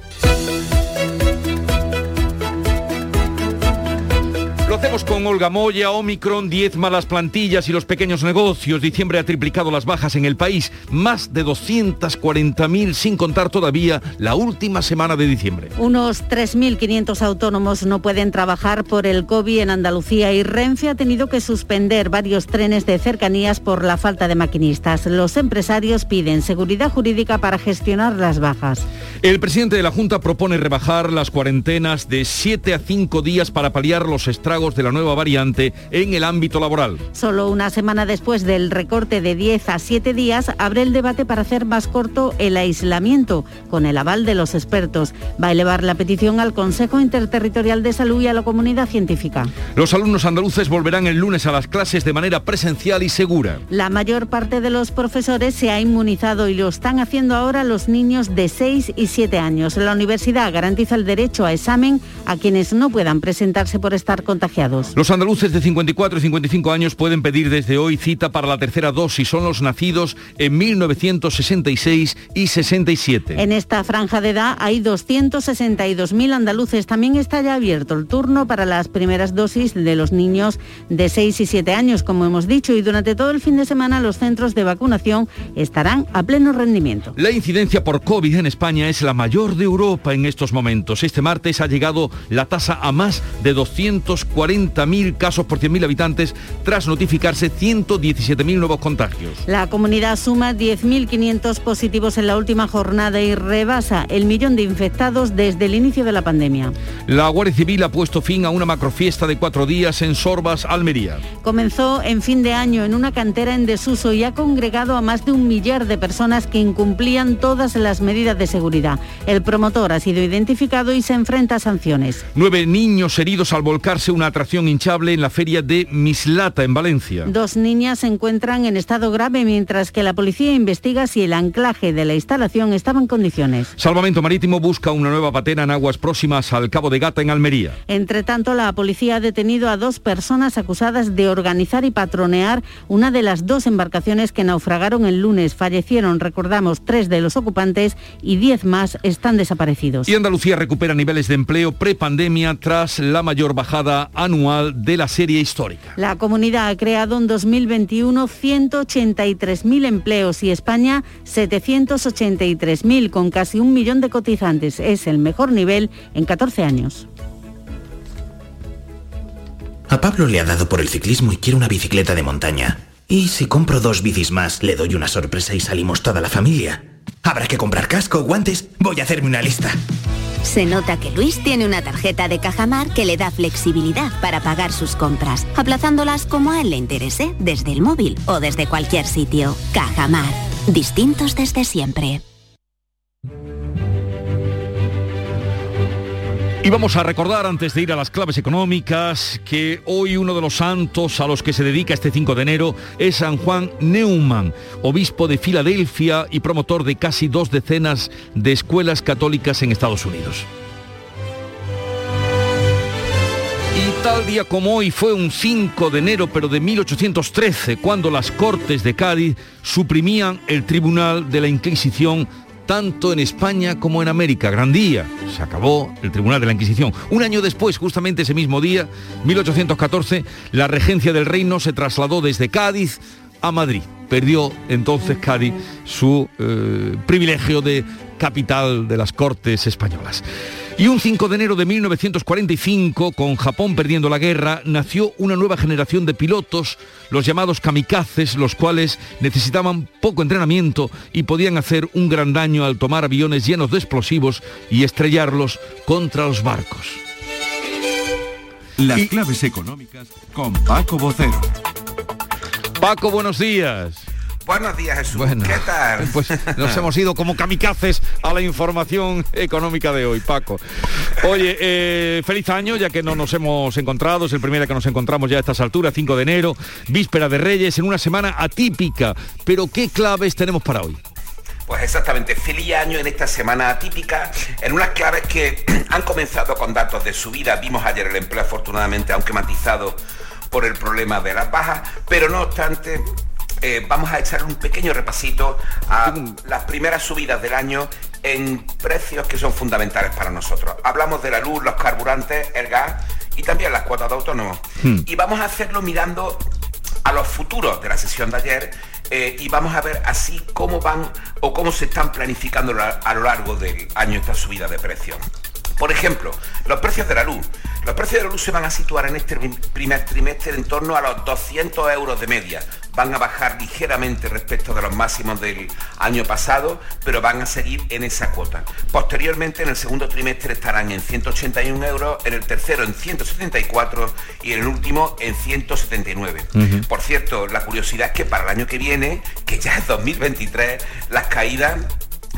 Hacemos con Olga Moya, Omicron, 10 malas plantillas y los pequeños negocios. Diciembre ha triplicado las bajas en el país, más de 240.000 sin contar todavía la última semana de diciembre. Unos 3.500 autónomos no pueden trabajar por el COVID en Andalucía y Renfe ha tenido que suspender varios trenes de cercanías por la falta de maquinistas. Los empresarios piden seguridad jurídica para gestionar las bajas. El presidente de la Junta propone rebajar las cuarentenas de 7 a 5 días para paliar los estragos de la nueva variante en el ámbito laboral. Solo una semana después del recorte de 10 a 7 días, abre el debate para hacer más corto el aislamiento, con el aval de los expertos. Va a elevar la petición al Consejo Interterritorial de Salud y a la comunidad científica. Los alumnos andaluces volverán el lunes a las clases de manera presencial y segura. La mayor parte de los profesores se ha inmunizado y lo están haciendo ahora los niños de 6 y 7 años. La universidad garantiza el derecho a examen a quienes no puedan presentarse por estar contagiados. Los andaluces de 54 y 55 años pueden pedir desde hoy cita para la tercera dosis. Son los nacidos en 1966 y 67. En esta franja de edad hay 262.000 andaluces. También está ya abierto el turno para las primeras dosis de los niños de 6 y 7 años, como hemos dicho, y durante todo el fin de semana los centros de vacunación estarán a pleno rendimiento. La incidencia por COVID en España es la mayor de Europa en estos momentos. Este martes ha llegado la tasa a más de 240.000 casos por 100.000 habitantes tras notificarse 117.000 nuevos contagios. La comunidad suma 10.500 positivos en la última jornada y rebasa el millón de infectados desde el inicio de la pandemia. La Guardia Civil ha puesto fin a una macrofiesta de cuatro días en Sorbas, Almería. Comenzó en fin de año en una cantera en desuso y ha congregado a más de un millar de personas que incumplían todas las medidas de seguridad. El promotor ha sido identificado y se enfrenta a sanciones. Nueve niños heridos al volcarse una atracción hinchable en la feria de Mislata, en Valencia. Dos niñas se encuentran en estado grave mientras que la policía investiga si el anclaje de la instalación estaba en condiciones. Salvamento Marítimo busca una nueva patera en aguas próximas al Cabo de Gata, en Almería. Entre tanto, la policía ha detenido a dos personas acusadas de organizar y patronear una de las dos embarcaciones que naufragaron el lunes. Fallecieron, recordamos, tres de los ocupantes y diez más están desaparecidos. Y Andalucía recupera niveles de empleo prepandemia tras la mayor bajada anual de la serie histórica. La comunidad ha creado en 2021 183.000 empleos y España 783.000 con casi un millón de cotizantes. Es el mejor nivel en 14 años. A Pablo le ha dado por el ciclismo y quiere una bicicleta de montaña. Y si compro dos bicis más, le doy una sorpresa y salimos toda la familia. Habrá que comprar casco, guantes. Voy a hacerme una lista. Se nota que Luis tiene una tarjeta de Cajamar que le da flexibilidad para pagar sus compras, aplazándolas como a él le interese, desde el móvil o desde cualquier sitio. Cajamar, distintos desde siempre. Y vamos a recordar, antes de ir a las claves económicas, que hoy uno de los santos a los que se dedica este 5 de enero es San Juan Neumann, obispo de Filadelfia y promotor de casi dos decenas de escuelas católicas en Estados Unidos. Y tal día como hoy fue un 5 de enero, pero de 1813, cuando las Cortes de Cádiz suprimían el Tribunal de la Inquisición tanto en España como en América. Gran día. Se acabó el Tribunal de la Inquisición. Un año después, justamente ese mismo día, 1814, la regencia del reino se trasladó desde Cádiz a Madrid. Perdió entonces Cádiz su eh, privilegio de capital de las Cortes españolas. Y un 5 de enero de 1945, con Japón perdiendo la guerra, nació una nueva generación de pilotos, los llamados kamikazes, los cuales necesitaban poco entrenamiento y podían hacer un gran daño al tomar aviones llenos de explosivos y estrellarlos contra los barcos. Las claves económicas con Paco Bocero. Paco, buenos días. Buenos días, Jesús. Bueno, ¿Qué tal? <laughs> Pues nos hemos ido como kamikazes a la información económica de hoy, Paco. Oye, eh, feliz año, ya que no nos hemos encontrado, es el primer día que nos encontramos ya a estas alturas, 5 de enero, víspera de Reyes, en una semana atípica. Pero ¿qué claves tenemos para hoy? Pues exactamente, feliz año en esta semana atípica, en unas claves que <clears throat> han comenzado con datos de subida. Vimos ayer el empleo afortunadamente, aunque matizado por el problema de las bajas, pero no obstante eh, vamos a echar un pequeño repasito a las primeras subidas del año en precios que son fundamentales para nosotros. Hablamos de la luz, los carburantes, el gas y también las cuotas de autónomos. Hmm. Y vamos a hacerlo mirando a los futuros de la sesión de ayer eh, y vamos a ver así cómo van o cómo se están planificando a lo largo del año esta subida de precios. Por ejemplo, los precios de la luz. Los precios de la luz se van a situar en este primer trimestre en torno a los 200 euros de media. Van a bajar ligeramente respecto de los máximos del año pasado, pero van a seguir en esa cuota. Posteriormente, en el segundo trimestre estarán en 181 euros, en el tercero en 174 y en el último en 179. Por cierto, la curiosidad es que para el año que viene, que ya es 2023, las caídas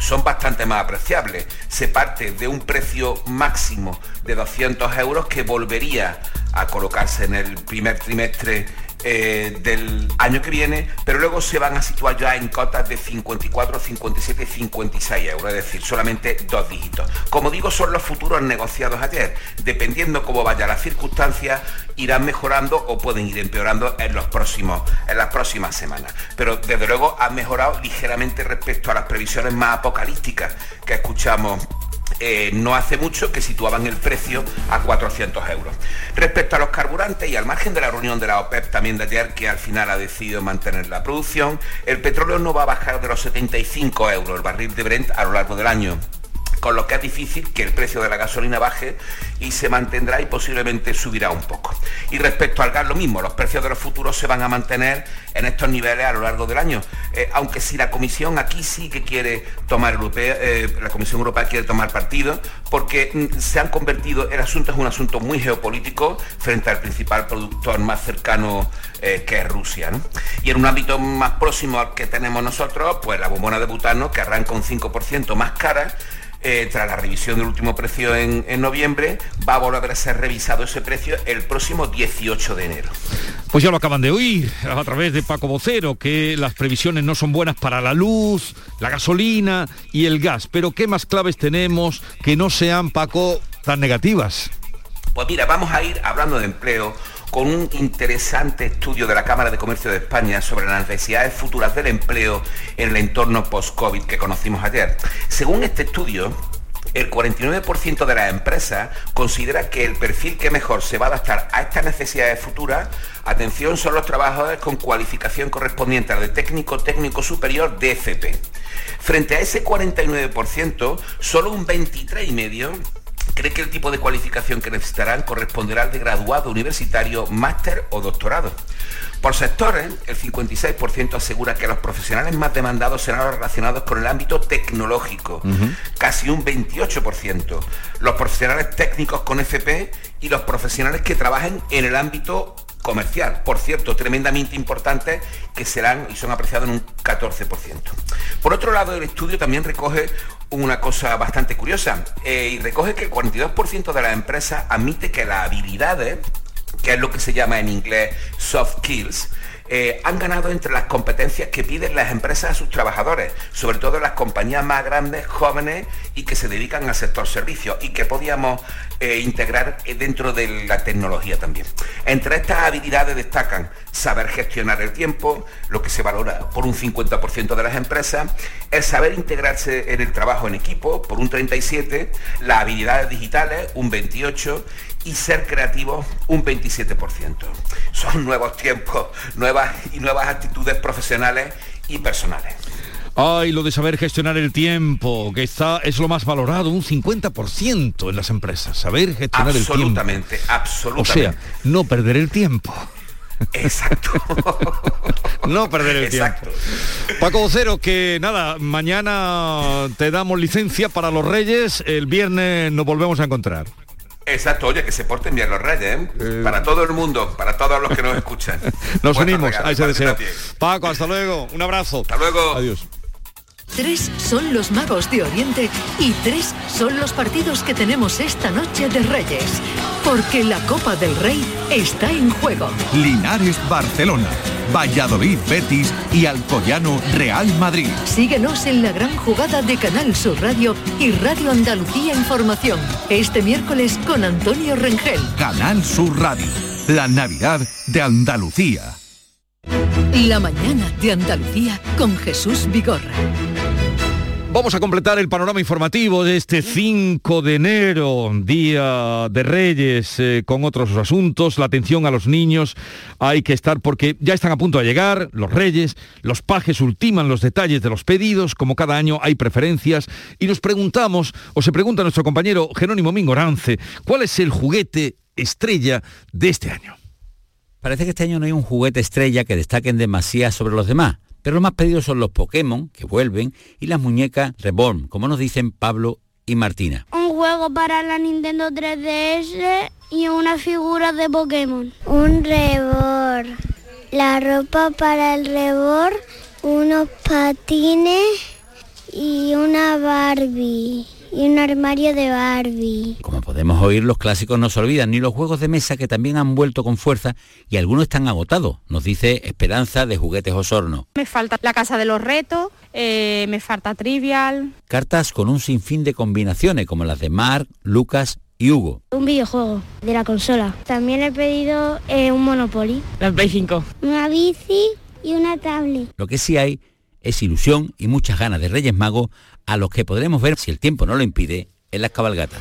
son bastante más apreciables. Se parte de un precio máximo de 200 euros que volvería a colocarse en el primer trimestre eh, del año que viene, pero luego se van a situar ya en cotas de 54, 57 y 56 euros, es decir, solamente dos dígitos. Como digo, son los futuros negociados ayer. Dependiendo cómo vaya las circunstancias, irán mejorando o pueden ir empeorando en, los próximos, en las próximas semanas. Pero desde luego han mejorado ligeramente respecto a las previsiones más apocalípticas que escuchamos eh, no hace mucho que situaban el precio a 400 euros. Respecto a los carburantes y al margen de la reunión de la OPEP también de ayer, que al final ha decidido mantener la producción, el petróleo no va a bajar de los 75 euros el barril de Brent a lo largo del año con lo que es difícil que el precio de la gasolina baje y se mantendrá y posiblemente subirá un poco. Y respecto al gas, lo mismo, los precios de los futuros se van a mantener en estos niveles a lo largo del año, eh, aunque si la Comisión aquí sí que quiere tomar, eh, la Comisión Europea quiere tomar partido, porque mm, se han convertido, el asunto es un asunto muy geopolítico frente al principal productor más cercano eh, que es Rusia. Y en un ámbito más próximo al que tenemos nosotros, pues la bombona de butano, que arranca un 5% más cara, eh, tras la revisión del último precio en, noviembre, va a volver a ser revisado ese precio el próximo 18 de enero. Pues ya lo acaban de oír a través de Paco Vocero, que las previsiones no son buenas para la luz, la gasolina y el gas. Pero ¿qué más claves tenemos que no sean, Paco, tan negativas? Pues mira, vamos a ir hablando de empleo con un interesante estudio de la Cámara de Comercio de España sobre las necesidades futuras del empleo en el entorno post-COVID que conocimos ayer. Según este estudio, el 49% de las empresas considera que el perfil que mejor se va a adaptar a estas necesidades futuras, atención, son los trabajadores con cualificación correspondiente a la de técnico técnico superior de FP. Frente a ese 49%, solo un 23,5% cree que el tipo de cualificación que necesitarán corresponderá al de graduado universitario, máster o doctorado. Por sectores, el 56% asegura que los profesionales más demandados serán los relacionados con el ámbito tecnológico, casi un 28%, los profesionales técnicos con FP y los profesionales que trabajen en el ámbito comercial, por cierto, tremendamente importantes, que serán y son apreciados en un 14%. Por otro lado, el estudio también recoge una cosa bastante curiosa eh, y recoge que el 42% de las empresas admite que las habilidades, que es lo que se llama en inglés soft skills, eh, han ganado entre las competencias que piden las empresas a sus trabajadores, sobre todo las compañías más grandes, jóvenes y que se dedican al sector servicios y que podíamos eh, integrar dentro de la tecnología también. Entre estas habilidades destacan saber gestionar el tiempo, lo que se valora por un 50% de las empresas, el saber integrarse en el trabajo en equipo por un 37%, las habilidades digitales un 28% y ser creativos un 27%. Son nuevos tiempos, nuevas y nuevas actitudes profesionales y personales. Ay, lo de saber gestionar el tiempo, que está, es lo más valorado, un 50% en las empresas, saber gestionar el tiempo. Absolutamente, absolutamente. O sea, no perder el tiempo. Exacto. <laughs> no perder el tiempo. Paco Vocero, que nada, mañana te damos licencia para los Reyes, el viernes nos volvemos a encontrar. Exacto, oye, que se porten bien los reyes, ¿eh? Para todo el mundo, para todos los que nos escuchan. <laughs> nos unimos a ese deseo. Paco, hasta luego, un abrazo. Hasta luego. Adiós. Tres son los magos de Oriente y tres son los partidos que tenemos esta noche de Reyes. Porque la Copa del Rey está en juego. Linares Barcelona, Valladolid Betis y Alcoyano Real Madrid. Síguenos en la gran jugada de Canal Sur Radio y Radio Andalucía Información. Este miércoles con Antonio Rengel. Canal Sur Radio, la Navidad de Andalucía. La mañana de Andalucía con Jesús Vigorra. Vamos a completar el panorama informativo de este 5 de enero, Día de Reyes, eh, con otros asuntos. La atención a los niños hay que estar porque ya están a punto de llegar los Reyes, los pajes ultiman los detalles de los pedidos, como cada año hay preferencias, y nos preguntamos, o se pregunta nuestro compañero Jerónimo Mingorance, ¿cuál es el juguete estrella de este año? Parece que este año no hay un juguete estrella que destaquen demasiado sobre los demás pero los más pedidos son los Pokémon, que vuelven, y las muñecas Reborn, como nos dicen Pablo y Martina. Un juego para la Nintendo 3DS y una figura de Pokémon. Un rebor. La ropa para el rebor, unos patines y una Barbie y un armario de Barbie. Como podemos oír, los clásicos no se olvidan, ni los juegos de mesa que también han vuelto con fuerza y algunos están agotados, nos dice Esperanza de Juguetes Osorno. Me falta la casa de los retos, eh, me falta Trivial. Cartas con un sinfín de combinaciones, como las de Mark, Lucas y Hugo. Un videojuego de la consola. También he pedido eh, un Monopoly. La Play 5. Una bici y una tablet. Lo que sí hay es ilusión y muchas ganas de Reyes Magos a los que podremos ver, si el tiempo no lo impide, en las cabalgatas.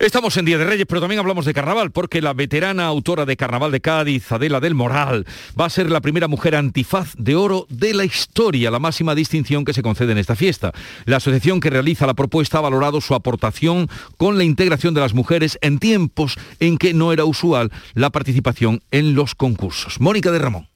Estamos en Día de Reyes, pero también hablamos de carnaval, porque la veterana autora de Carnaval de Cádiz, Adela del Moral, va a ser la primera mujer antifaz de oro de la historia, la máxima distinción que se concede en esta fiesta. La asociación que realiza la propuesta ha valorado su aportación con la integración de las mujeres en tiempos en que no era usual la participación en los concursos. Mónica de Ramón.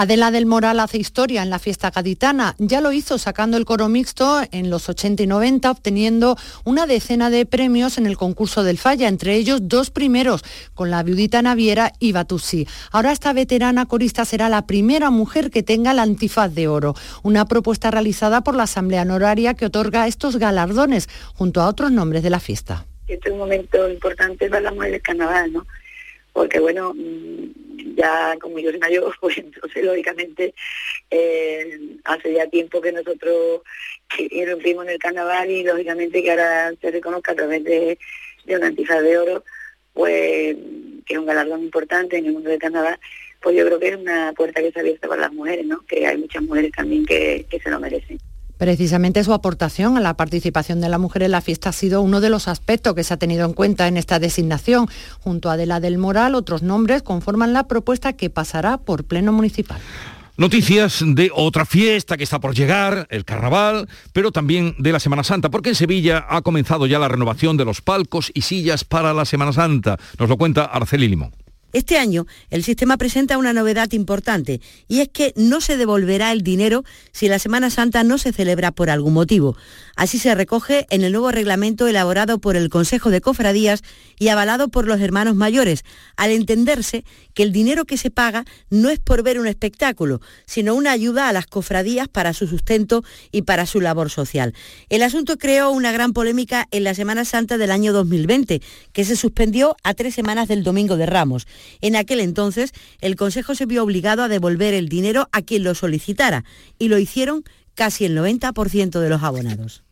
Adela del Moral hace historia en la fiesta gaditana. Ya lo hizo sacando el coro mixto en los 80 y 90, obteniendo una decena de premios en el concurso del Falla, entre ellos dos primeros, con la viudita naviera y Batusi. Ahora esta veterana corista será la primera mujer que tenga el antifaz de oro, una propuesta realizada por la Asamblea Honoraria que otorga estos galardones junto a otros nombres de la fiesta. Este es un momento importante para la mujer del carnaval, ¿no? Porque bueno, mm, ya como yo soy mayor, <laughs> pues entonces lógicamente eh, hace ya tiempo que nosotros irrumpimos en el carnaval y lógicamente que ahora se reconozca a través de, de un antifaz de oro, pues que es un galardón importante en el mundo del carnaval, pues yo creo que es una puerta que se abierta para las mujeres, ¿no? que hay muchas mujeres también que, que se lo merecen. Precisamente su aportación a la participación de la mujer en la fiesta ha sido uno de los aspectos que se ha tenido en cuenta en esta designación. Junto a Adela del Moral, otros nombres conforman la propuesta que pasará por Pleno Municipal. Noticias de otra fiesta que está por llegar, el carnaval, pero también de la Semana Santa, porque en Sevilla ha comenzado ya la renovación de los palcos y sillas para la Semana Santa. Nos lo cuenta Arceli Limón. Este año el sistema presenta una novedad importante y es que no se devolverá el dinero si la Semana Santa no se celebra por algún motivo. Así se recoge en el nuevo reglamento elaborado por el Consejo de Cofradías y avalado por los hermanos mayores, al entenderse que el dinero que se paga no es por ver un espectáculo, sino una ayuda a las cofradías para su sustento y para su labor social. El asunto creó una gran polémica en la Semana Santa del año 2020, que se suspendió a tres semanas del Domingo de Ramos. En aquel entonces, el Consejo se vio obligado a devolver el dinero a quien lo solicitara y lo hicieron casi el 90% de los abonados.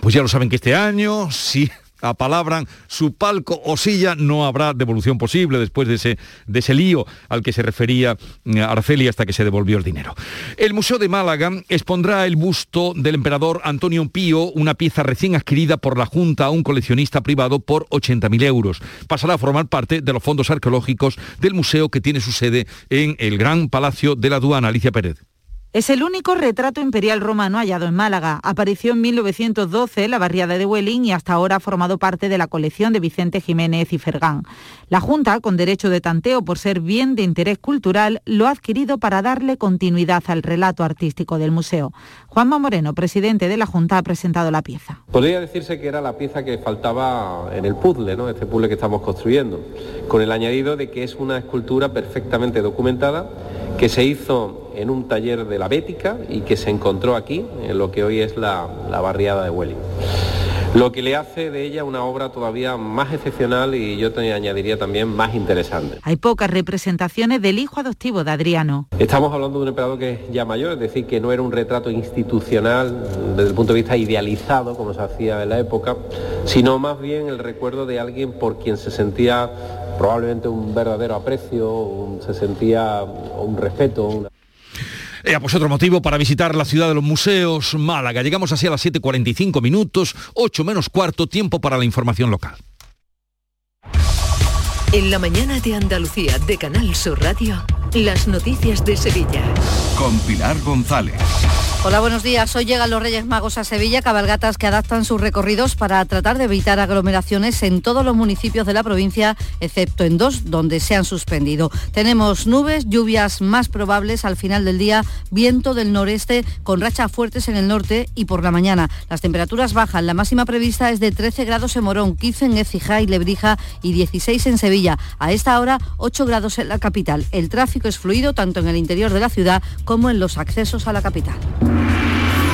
pues ya lo saben que este año, sí apalabran su palco o silla, no habrá devolución posible después de ese, de ese lío al que se refería eh, Arceli hasta que se devolvió el dinero. El Museo de Málaga expondrá el busto del emperador Antonio Pío, una pieza recién adquirida por la Junta a un coleccionista privado por 80.000 euros. Pasará a formar parte de los fondos arqueológicos del museo que tiene su sede en el Gran Palacio de la Aduana. Alicia Pérez. Es el único retrato imperial romano hallado en Málaga. Apareció en 1912 en la barriada de Huelín y hasta ahora ha formado parte de la colección de Vicente Jiménez y Fergán. La Junta, con derecho de tanteo por ser bien de interés cultural, lo ha adquirido para darle continuidad al relato artístico del museo. Juanma Moreno, presidente de la Junta, ha presentado la pieza. Podría decirse que era la pieza que faltaba en el puzzle, ¿no? este puzzle que estamos construyendo, con el añadido de que es una escultura perfectamente documentada que se hizo en un taller de la Bética y que se encontró aquí, en lo que hoy es la, barriada de Welling. Lo que le hace de ella una obra todavía más excepcional y yo te añadiría también más interesante. Hay pocas representaciones del hijo adoptivo de Adriano. Estamos hablando de un emperador que es ya mayor, es decir, que no era un retrato institucional desde el punto de vista idealizado, como se hacía en la época, sino más bien el recuerdo de alguien por quien se sentía probablemente un verdadero aprecio, se sentía un respeto. Eh, pues otro motivo para visitar la ciudad de los museos, Málaga. Llegamos así a las 7.45 minutos, 8 menos cuarto, tiempo para la información local. En la mañana de Andalucía de Canal Sur Radio, las noticias de Sevilla. Con Pilar González. Hola, buenos días. Hoy llegan los Reyes Magos a Sevilla, cabalgatas que adaptan sus recorridos para tratar de evitar aglomeraciones en todos los municipios de la provincia, excepto en dos donde se han suspendido. Tenemos nubes, lluvias más probables al final del día, viento del noreste con rachas fuertes en el norte y por la mañana. Las temperaturas bajan. La máxima prevista es de 13 grados en Morón, 15 en Écija y Lebrija y 16 en Sevilla. A esta hora, 8 grados en la capital. El tráfico es fluido tanto en el interior de la ciudad como en los accesos a la capital.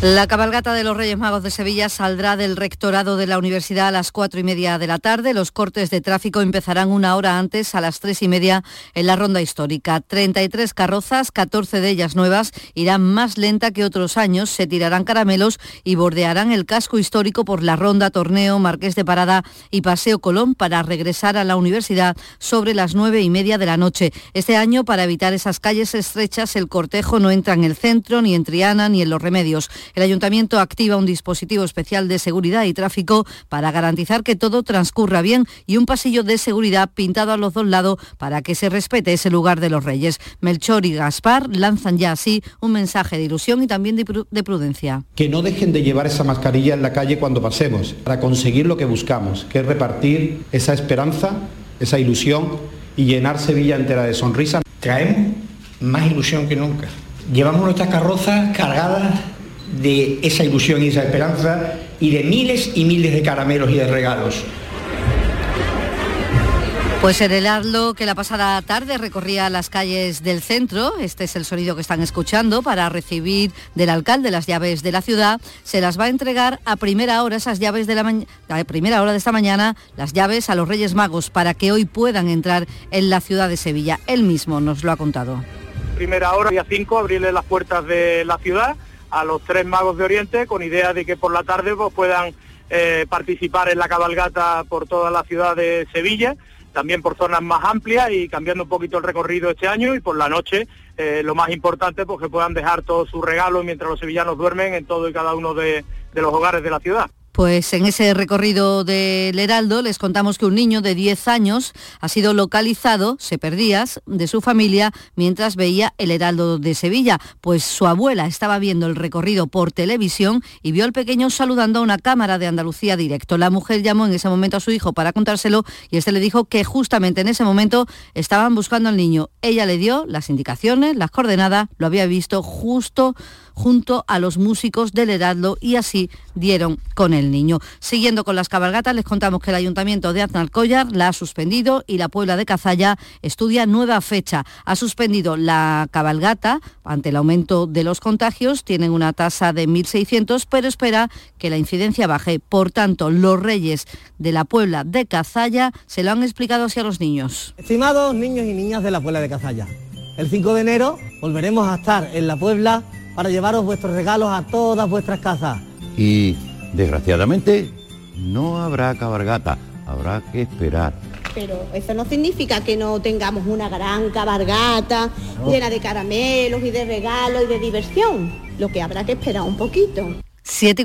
La cabalgata de los Reyes Magos de Sevilla saldrá del rectorado de la universidad a las cuatro y media de la tarde. Los cortes de tráfico empezarán una hora antes, a las tres y media, en la ronda histórica. 33 carrozas, 14 de ellas nuevas, irán más lenta que otros años, se tirarán caramelos y bordearán el casco histórico por la ronda Torneo, Marqués de Parada y Paseo Colón para regresar a la universidad sobre las nueve y media de la noche. Este año, para evitar esas calles estrechas, el cortejo no entra en el centro, ni en Triana, ni en los remedios. El ayuntamiento activa un dispositivo especial de seguridad y tráfico para garantizar que todo transcurra bien y un pasillo de seguridad pintado a los dos lados para que se respete ese lugar de los reyes. Melchor y Gaspar lanzan ya así un mensaje de ilusión y también de prudencia. Que no dejen de llevar esa mascarilla en la calle cuando pasemos para conseguir lo que buscamos, que es repartir esa esperanza, esa ilusión y llenar Sevilla entera de sonrisas. Traemos más ilusión que nunca. Llevamos nuestras carrozas cargadas de esa ilusión y esa esperanza y de miles y miles de caramelos y de regalos. Pues el helado que la pasada tarde recorría las calles del centro, este es el sonido que están escuchando, para recibir del alcalde las llaves de la ciudad, se las va a entregar a primera hora, esas llaves de la a primera hora de esta mañana, las llaves a los Reyes Magos para que hoy puedan entrar en la ciudad de Sevilla. Él mismo nos lo ha contado. Primera hora, día 5, abrirle las puertas de la ciudad a los tres magos de Oriente con idea de que por la tarde pues, puedan eh, participar en la cabalgata por toda la ciudad de Sevilla, también por zonas más amplias y cambiando un poquito el recorrido este año y por la noche eh, lo más importante pues que puedan dejar todos sus regalos mientras los sevillanos duermen en todo y cada uno de los hogares de la ciudad. Pues en ese recorrido del Heraldo les contamos que un niño de 10 años ha sido localizado, se perdía, de su familia mientras veía el Heraldo de Sevilla, pues su abuela estaba viendo el recorrido por televisión y vio al pequeño saludando a una cámara de Andalucía directo. La mujer llamó en ese momento a su hijo para contárselo y este le dijo que justamente en ese momento estaban buscando al niño. Ella le dio las indicaciones, las coordenadas, lo había visto justo junto a los músicos del Heraldo y así dieron con el niño. Siguiendo con las cabalgatas, les contamos que el Ayuntamiento de Aznalcóllar la ha suspendido y la Puebla de Cazalla estudia nueva fecha. Ha suspendido la cabalgata ante el aumento de los contagios, tienen una tasa de 1.600, pero espera que la incidencia baje. Por tanto, los reyes de la Puebla de Cazalla se lo han explicado así a los niños. Estimados niños y niñas de la Puebla de Cazalla, el 5 de enero volveremos a estar en la Puebla para llevaros vuestros regalos a todas vuestras casas. Y desgraciadamente no habrá cabalgata, habrá que esperar. Pero eso no significa que no tengamos una gran cabalgata llena de caramelos y de regalos y de diversión. Lo que habrá que esperar un poquito. 7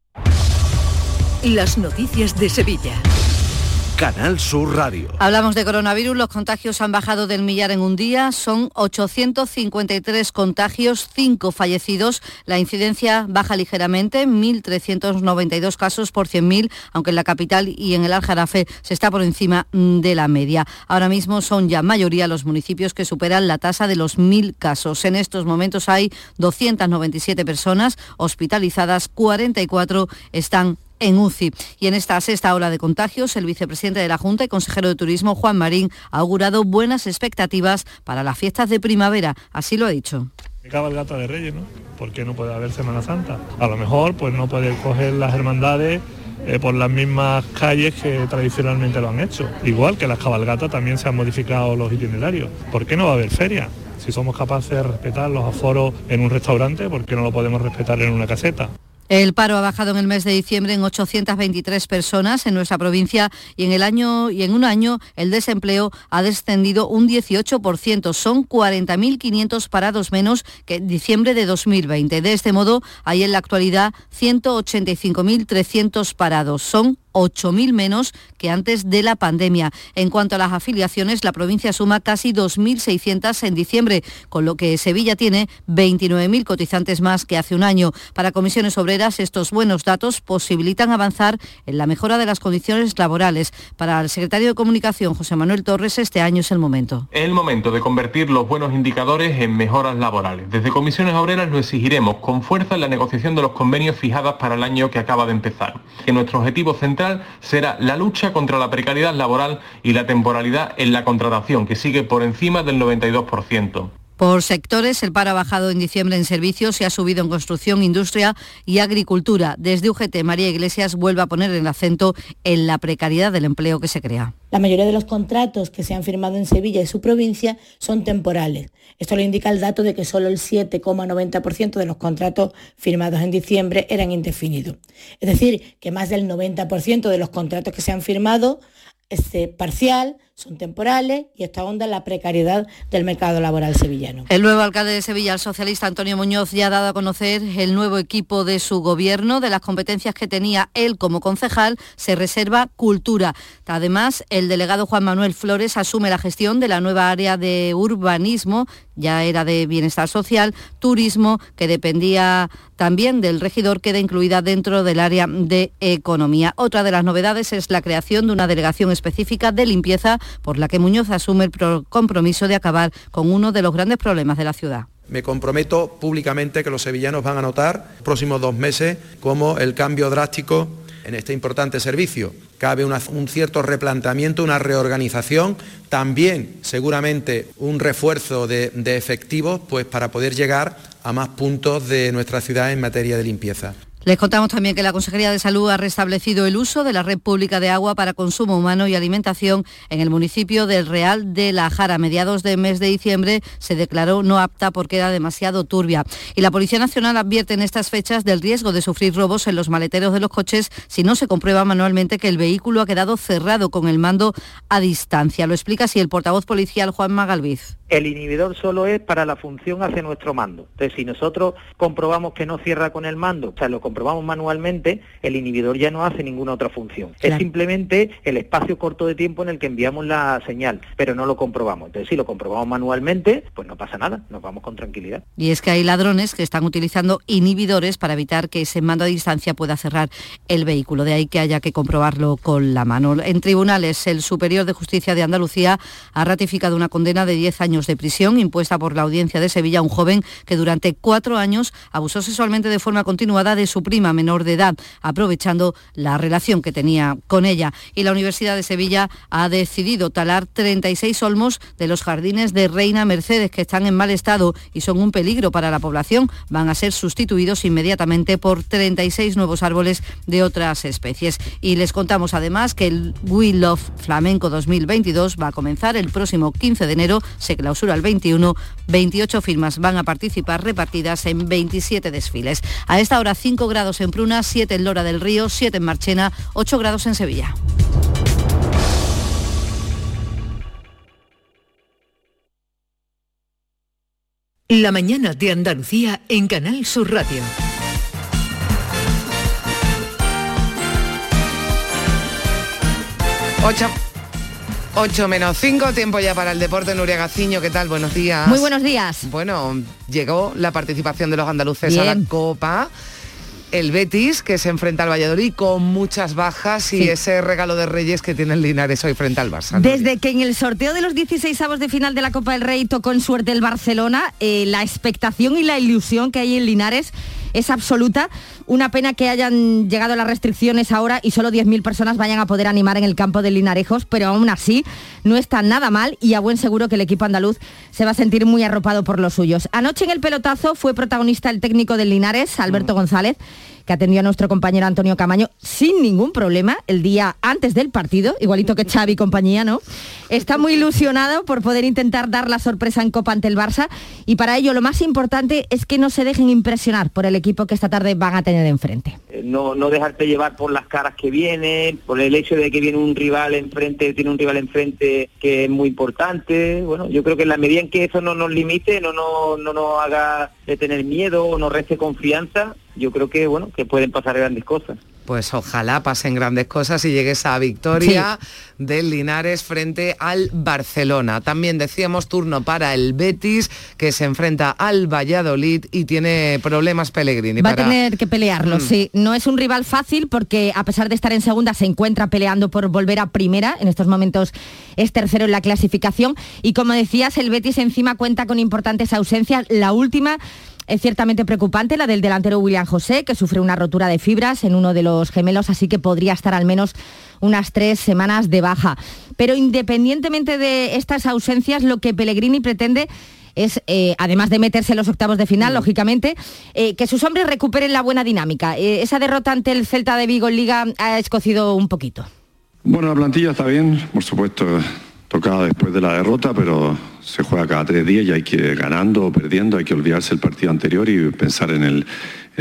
Las noticias de Sevilla. Canal Sur Radio. Hablamos de coronavirus, los contagios han bajado del millar en un día, son 853 contagios, 5 fallecidos, la incidencia baja ligeramente, 1.392 casos por 100.000, aunque en la capital y en el Aljarafe se está por encima mm, de la media. Ahora mismo son ya mayoría los municipios que superan la tasa de los 1.000 casos. En estos momentos hay 297 personas hospitalizadas, 44 están en UCI. Y en esta sexta ola de contagios, el vicepresidente de la Junta y consejero de Turismo, Juan Marín, ha augurado buenas expectativas para las fiestas de primavera. Así lo ha dicho. Cabalgata de Reyes, ¿no? ¿Por qué no puede haber Semana Santa? A lo mejor pues no puede coger las hermandades eh, por las mismas calles que tradicionalmente lo han hecho. Igual que las cabalgatas también se han modificado los itinerarios. ¿Por qué no va a haber feria? Si somos capaces de respetar los aforos en un restaurante, ¿por qué no lo podemos respetar en una caseta? El paro ha bajado en el mes de diciembre en 823 personas en nuestra provincia y en el año y en un año el desempleo ha descendido un 18%. Son 40.500 parados menos que en diciembre de 2020. De este modo, hay en la actualidad 185.300 parados. Son 8.000 menos que antes de la pandemia. En cuanto a las afiliaciones, la provincia suma casi 2.600 en diciembre, con lo que Sevilla tiene 29.000 cotizantes más que hace un año. Para comisiones obreras, estos buenos datos posibilitan avanzar en la mejora de las condiciones laborales. Para el secretario de Comunicación, José Manuel Torres, este año es el momento. Es el momento de convertir los buenos indicadores en mejoras laborales. Desde comisiones obreras lo exigiremos con fuerza en la negociación de los convenios fijados para el año que acaba de empezar. Que nuestro objetivo central será la lucha contra la precariedad laboral y la temporalidad en la contratación, que sigue por encima del 92%. Por sectores, el paro ha bajado en diciembre en servicios y ha subido en construcción, industria y agricultura. Desde UGT, María Iglesias vuelve a poner el acento en la precariedad del empleo que se crea. La mayoría de los contratos que se han firmado en Sevilla y su provincia son temporales. Esto lo indica el dato de que solo el 7,90% de los contratos firmados en diciembre eran indefinidos. Es decir, que más del 90% de los contratos que se han firmado es este, parcial, son temporales y esto ahonda la precariedad del mercado laboral sevillano. El nuevo alcalde de Sevilla, el socialista Antonio Muñoz, ya ha dado a conocer el nuevo equipo de su gobierno, de las competencias que tenía él como concejal, se reserva cultura. Además, el delegado Juan Manuel Flores asume la gestión de la nueva área de urbanismo, ya era de bienestar social, turismo, que dependía también del regidor, queda incluida dentro del área de economía. Otra de las novedades es la creación de una delegación específica de limpieza por la que Muñoz asume el compromiso de acabar con uno de los grandes problemas de la ciudad. Me comprometo públicamente que los sevillanos van a notar próximos dos meses como el cambio drástico en este importante servicio cabe un cierto replanteamiento, una reorganización, también seguramente un refuerzo de, de efectivos pues, para poder llegar a más puntos de nuestra ciudad en materia de limpieza. Les contamos también que la Consejería de Salud ha restablecido el uso de la red pública de agua para consumo humano y alimentación en el municipio del Real de la Jara. A mediados del mes de diciembre se declaró no apta porque era demasiado turbia. Y la Policía Nacional advierte en estas fechas del riesgo de sufrir robos en los maleteros de los coches si no se comprueba manualmente que el vehículo ha quedado cerrado con el mando a distancia. Lo explica así el portavoz policial Juan Magalviz. El inhibidor solo es para la función hacia nuestro mando. Entonces, si nosotros comprobamos que no cierra con el mando, o sea, lo comprobamos manualmente, el inhibidor ya no hace ninguna otra función. Es simplemente el espacio corto de tiempo en el que enviamos la señal, pero no lo comprobamos. Entonces, si lo comprobamos manualmente, pues no pasa nada, nos vamos con tranquilidad. Y es que hay ladrones que están utilizando inhibidores para evitar que ese mando a distancia pueda cerrar el vehículo. De ahí que haya que comprobarlo con la mano. En tribunales, el Superior de Justicia de Andalucía ha ratificado una condena de 10 años de prisión impuesta por la Audiencia de Sevilla a un joven que durante cuatro años abusó sexualmente de forma continuada de su prima menor de edad, aprovechando la relación que tenía con ella. Y la Universidad de Sevilla ha decidido talar 36 olmos de los jardines de Reina Mercedes que están en mal estado y son un peligro para la población. Van a ser sustituidos inmediatamente por 36 nuevos árboles de otras especies. Y les contamos además que el We Love Flamenco 2022 va a comenzar el próximo 15 de enero. Se clausura el 21. 28 firmas van a participar repartidas en 27 desfiles. A esta hora 5 grados en Pruna, 7 en Lora del Río, 7 en Marchena, 8 grados en Sevilla. La mañana de Andalucía en Canal Sur Radio. 8 8 menos 5, tiempo ya para el deporte. Nuria Gaciño, ¿qué tal? Buenos días. Muy buenos días. Bueno, llegó la participación de los andaluces a la Copa. El Betis, que se enfrenta al Valladolid con muchas bajas y ese regalo de Reyes que tiene el Linares hoy frente al Barça. Desde que en el sorteo de los 16 avos de final de la Copa del Rey tocó en suerte el Barcelona, eh, la expectación y la ilusión que hay en Linares es absoluta. Una pena que hayan llegado las restricciones ahora y solo 10.000 personas vayan a poder animar en el campo de Linarejos, pero aún así no está nada mal y a buen seguro que el equipo andaluz se va a sentir muy arropado por los suyos. Anoche en el pelotazo fue protagonista el técnico del Linares, Alberto González, que atendió a nuestro compañero Antonio Camaño sin ningún problema el día antes del partido, igualito que Xavi y compañía, ¿no? Está muy ilusionado por poder intentar dar la sorpresa en Copa ante el Barça y para ello lo más importante es que no se dejen impresionar por el equipo que esta tarde van a tener enfrente. Eh, No, no dejarte llevar por las caras que vienen, por el hecho de que viene un rival enfrente, tiene un rival enfrente que es muy importante. Bueno, yo creo que en la medida en que eso no nos limite, no, no, no nos haga de tener miedo o nos reste confianza, yo creo que bueno, que pueden pasar grandes cosas. Pues ojalá pasen grandes cosas y llegue esa victoria del Linares frente al Barcelona. También decíamos turno para el Betis, que se enfrenta al Valladolid y tiene problemas Pellegrini. Va para- a tener que pelearlo, Mm. sí. No es un rival fácil porque a pesar de estar en segunda se encuentra peleando por volver a primera. En estos momentos es tercero en la clasificación. Y como decías, el Betis encima cuenta con importantes ausencias. La última es ciertamente preocupante, la del delantero William José, que sufre una rotura de fibras en uno de los gemelos, así que podría estar al menos unas tres semanas de baja. Pero independientemente de estas ausencias, lo que Pellegrini pretende es, eh, además de meterse en los octavos de final, lógicamente, eh, que sus hombres recuperen la buena dinámica. Eh, esa derrota ante el Celta de Vigo en Liga ha escocido un poquito. Bueno, la plantilla está bien, por supuesto, tocada después de la derrota, pero se juega cada tres días y hay que ganando o perdiendo, hay que olvidarse el partido anterior y pensar en el,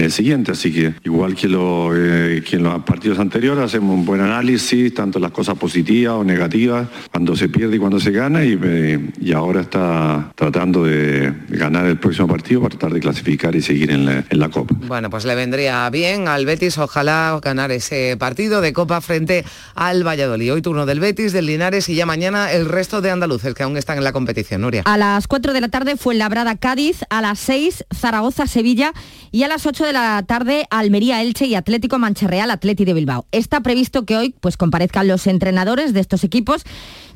en el siguiente. Así que igual que, lo, eh, que en los partidos anteriores hacemos un buen análisis, tanto las cosas positivas o negativas, cuando se pierde y cuando se gana, y, eh, y ahora está tratando de ganar el próximo partido para tratar de clasificar y seguir en la, en la Copa. Bueno, pues le vendría bien al Betis, ojalá ganar ese partido de Copa frente al Valladolid. Hoy turno del Betis, del Linares y ya mañana el resto de andaluces que aún están en la competición. Nuria. A las 4 de la tarde fue Labrada Cádiz, a las 6 Zaragoza Sevilla Y a las 8 de la tarde, Almería, Elche y Atlético Mancherreal, Atleti de Bilbao. Está previsto que hoy pues, comparezcan los entrenadores de estos equipos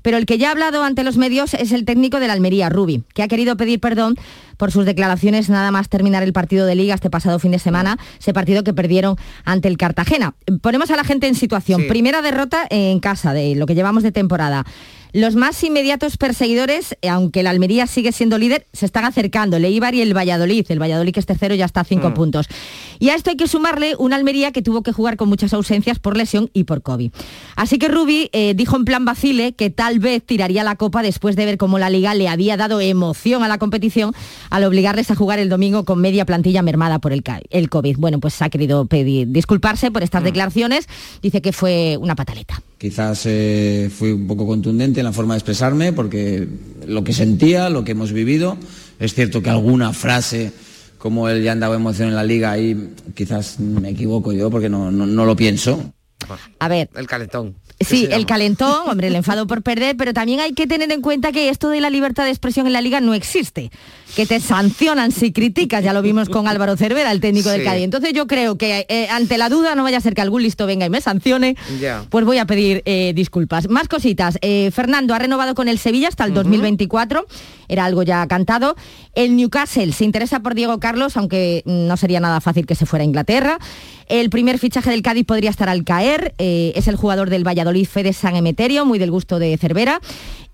pero el que ya ha hablado ante los medios es el técnico de la Almería, Rubi, que ha querido pedir perdón por sus declaraciones nada más terminar el partido de liga este pasado fin de semana, ese partido que perdieron ante el Cartagena. Ponemos a la gente en situación. Primera derrota en casa de lo que llevamos de temporada. Los más inmediatos perseguidores, eh, aunque la Almería sigue siendo líder, se están acercando. El Eibar y el Valladolid. El Valladolid, que es tercero, ya está a cinco mm. puntos. Y a esto hay que sumarle una Almería que tuvo que jugar con muchas ausencias por lesión y por COVID. Así que Rubi eh, dijo en plan vacile que tal vez tiraría la copa después de ver cómo la liga le había dado emoción a la competición al obligarles a jugar el domingo con media plantilla mermada por el, el COVID. Bueno, pues ha querido pedir disculparse por estas mm. declaraciones. Dice que fue una pataleta. Quizás eh, fui un poco contundente en la forma de expresarme porque lo que sentía, lo que hemos vivido, es cierto que alguna frase como él ya han dado emoción en la liga ahí quizás me equivoco yo porque no, no lo pienso. A ver. El calentón. Sí, el calentón, hombre, el enfado por perder, pero también hay que tener en cuenta que esto de la libertad de expresión en la liga no existe, que te sancionan si criticas, ya lo vimos con Álvaro Cervera, el técnico del Cádiz. Entonces yo creo que eh, ante la duda no vaya a ser que algún listo venga y me sancione, pues voy a pedir eh, disculpas. Más cositas, eh, Fernando ha renovado con el Sevilla hasta el 2024, era algo ya cantado. El Newcastle se interesa por Diego Carlos, aunque no sería nada fácil que se fuera a Inglaterra. El primer fichaje del Cádiz podría estar al caer, es el jugador del Valladolid, Fede San Emeterio, muy del gusto de Cervera.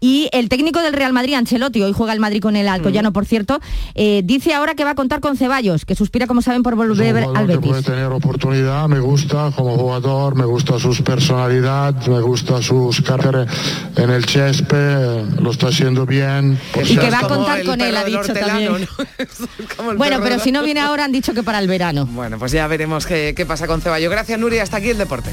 Y el técnico del Real Madrid, Ancelotti, hoy juega el Madrid con el Alcoyano, mm. por cierto, eh, dice ahora que va a contar con Ceballos, que suspira, como saben, por volver al Betis. Que puede tener oportunidad, me gusta como jugador, me gusta su personalidad, me gusta sus carreras en el Chespe, lo está haciendo bien. y que va a contar con él, ha dicho también. <laughs> bueno, pero si no viene ahora, han dicho que para el verano. Bueno, pues ya veremos qué, qué pasa con Ceballos. Gracias, Nuria. Hasta aquí el deporte.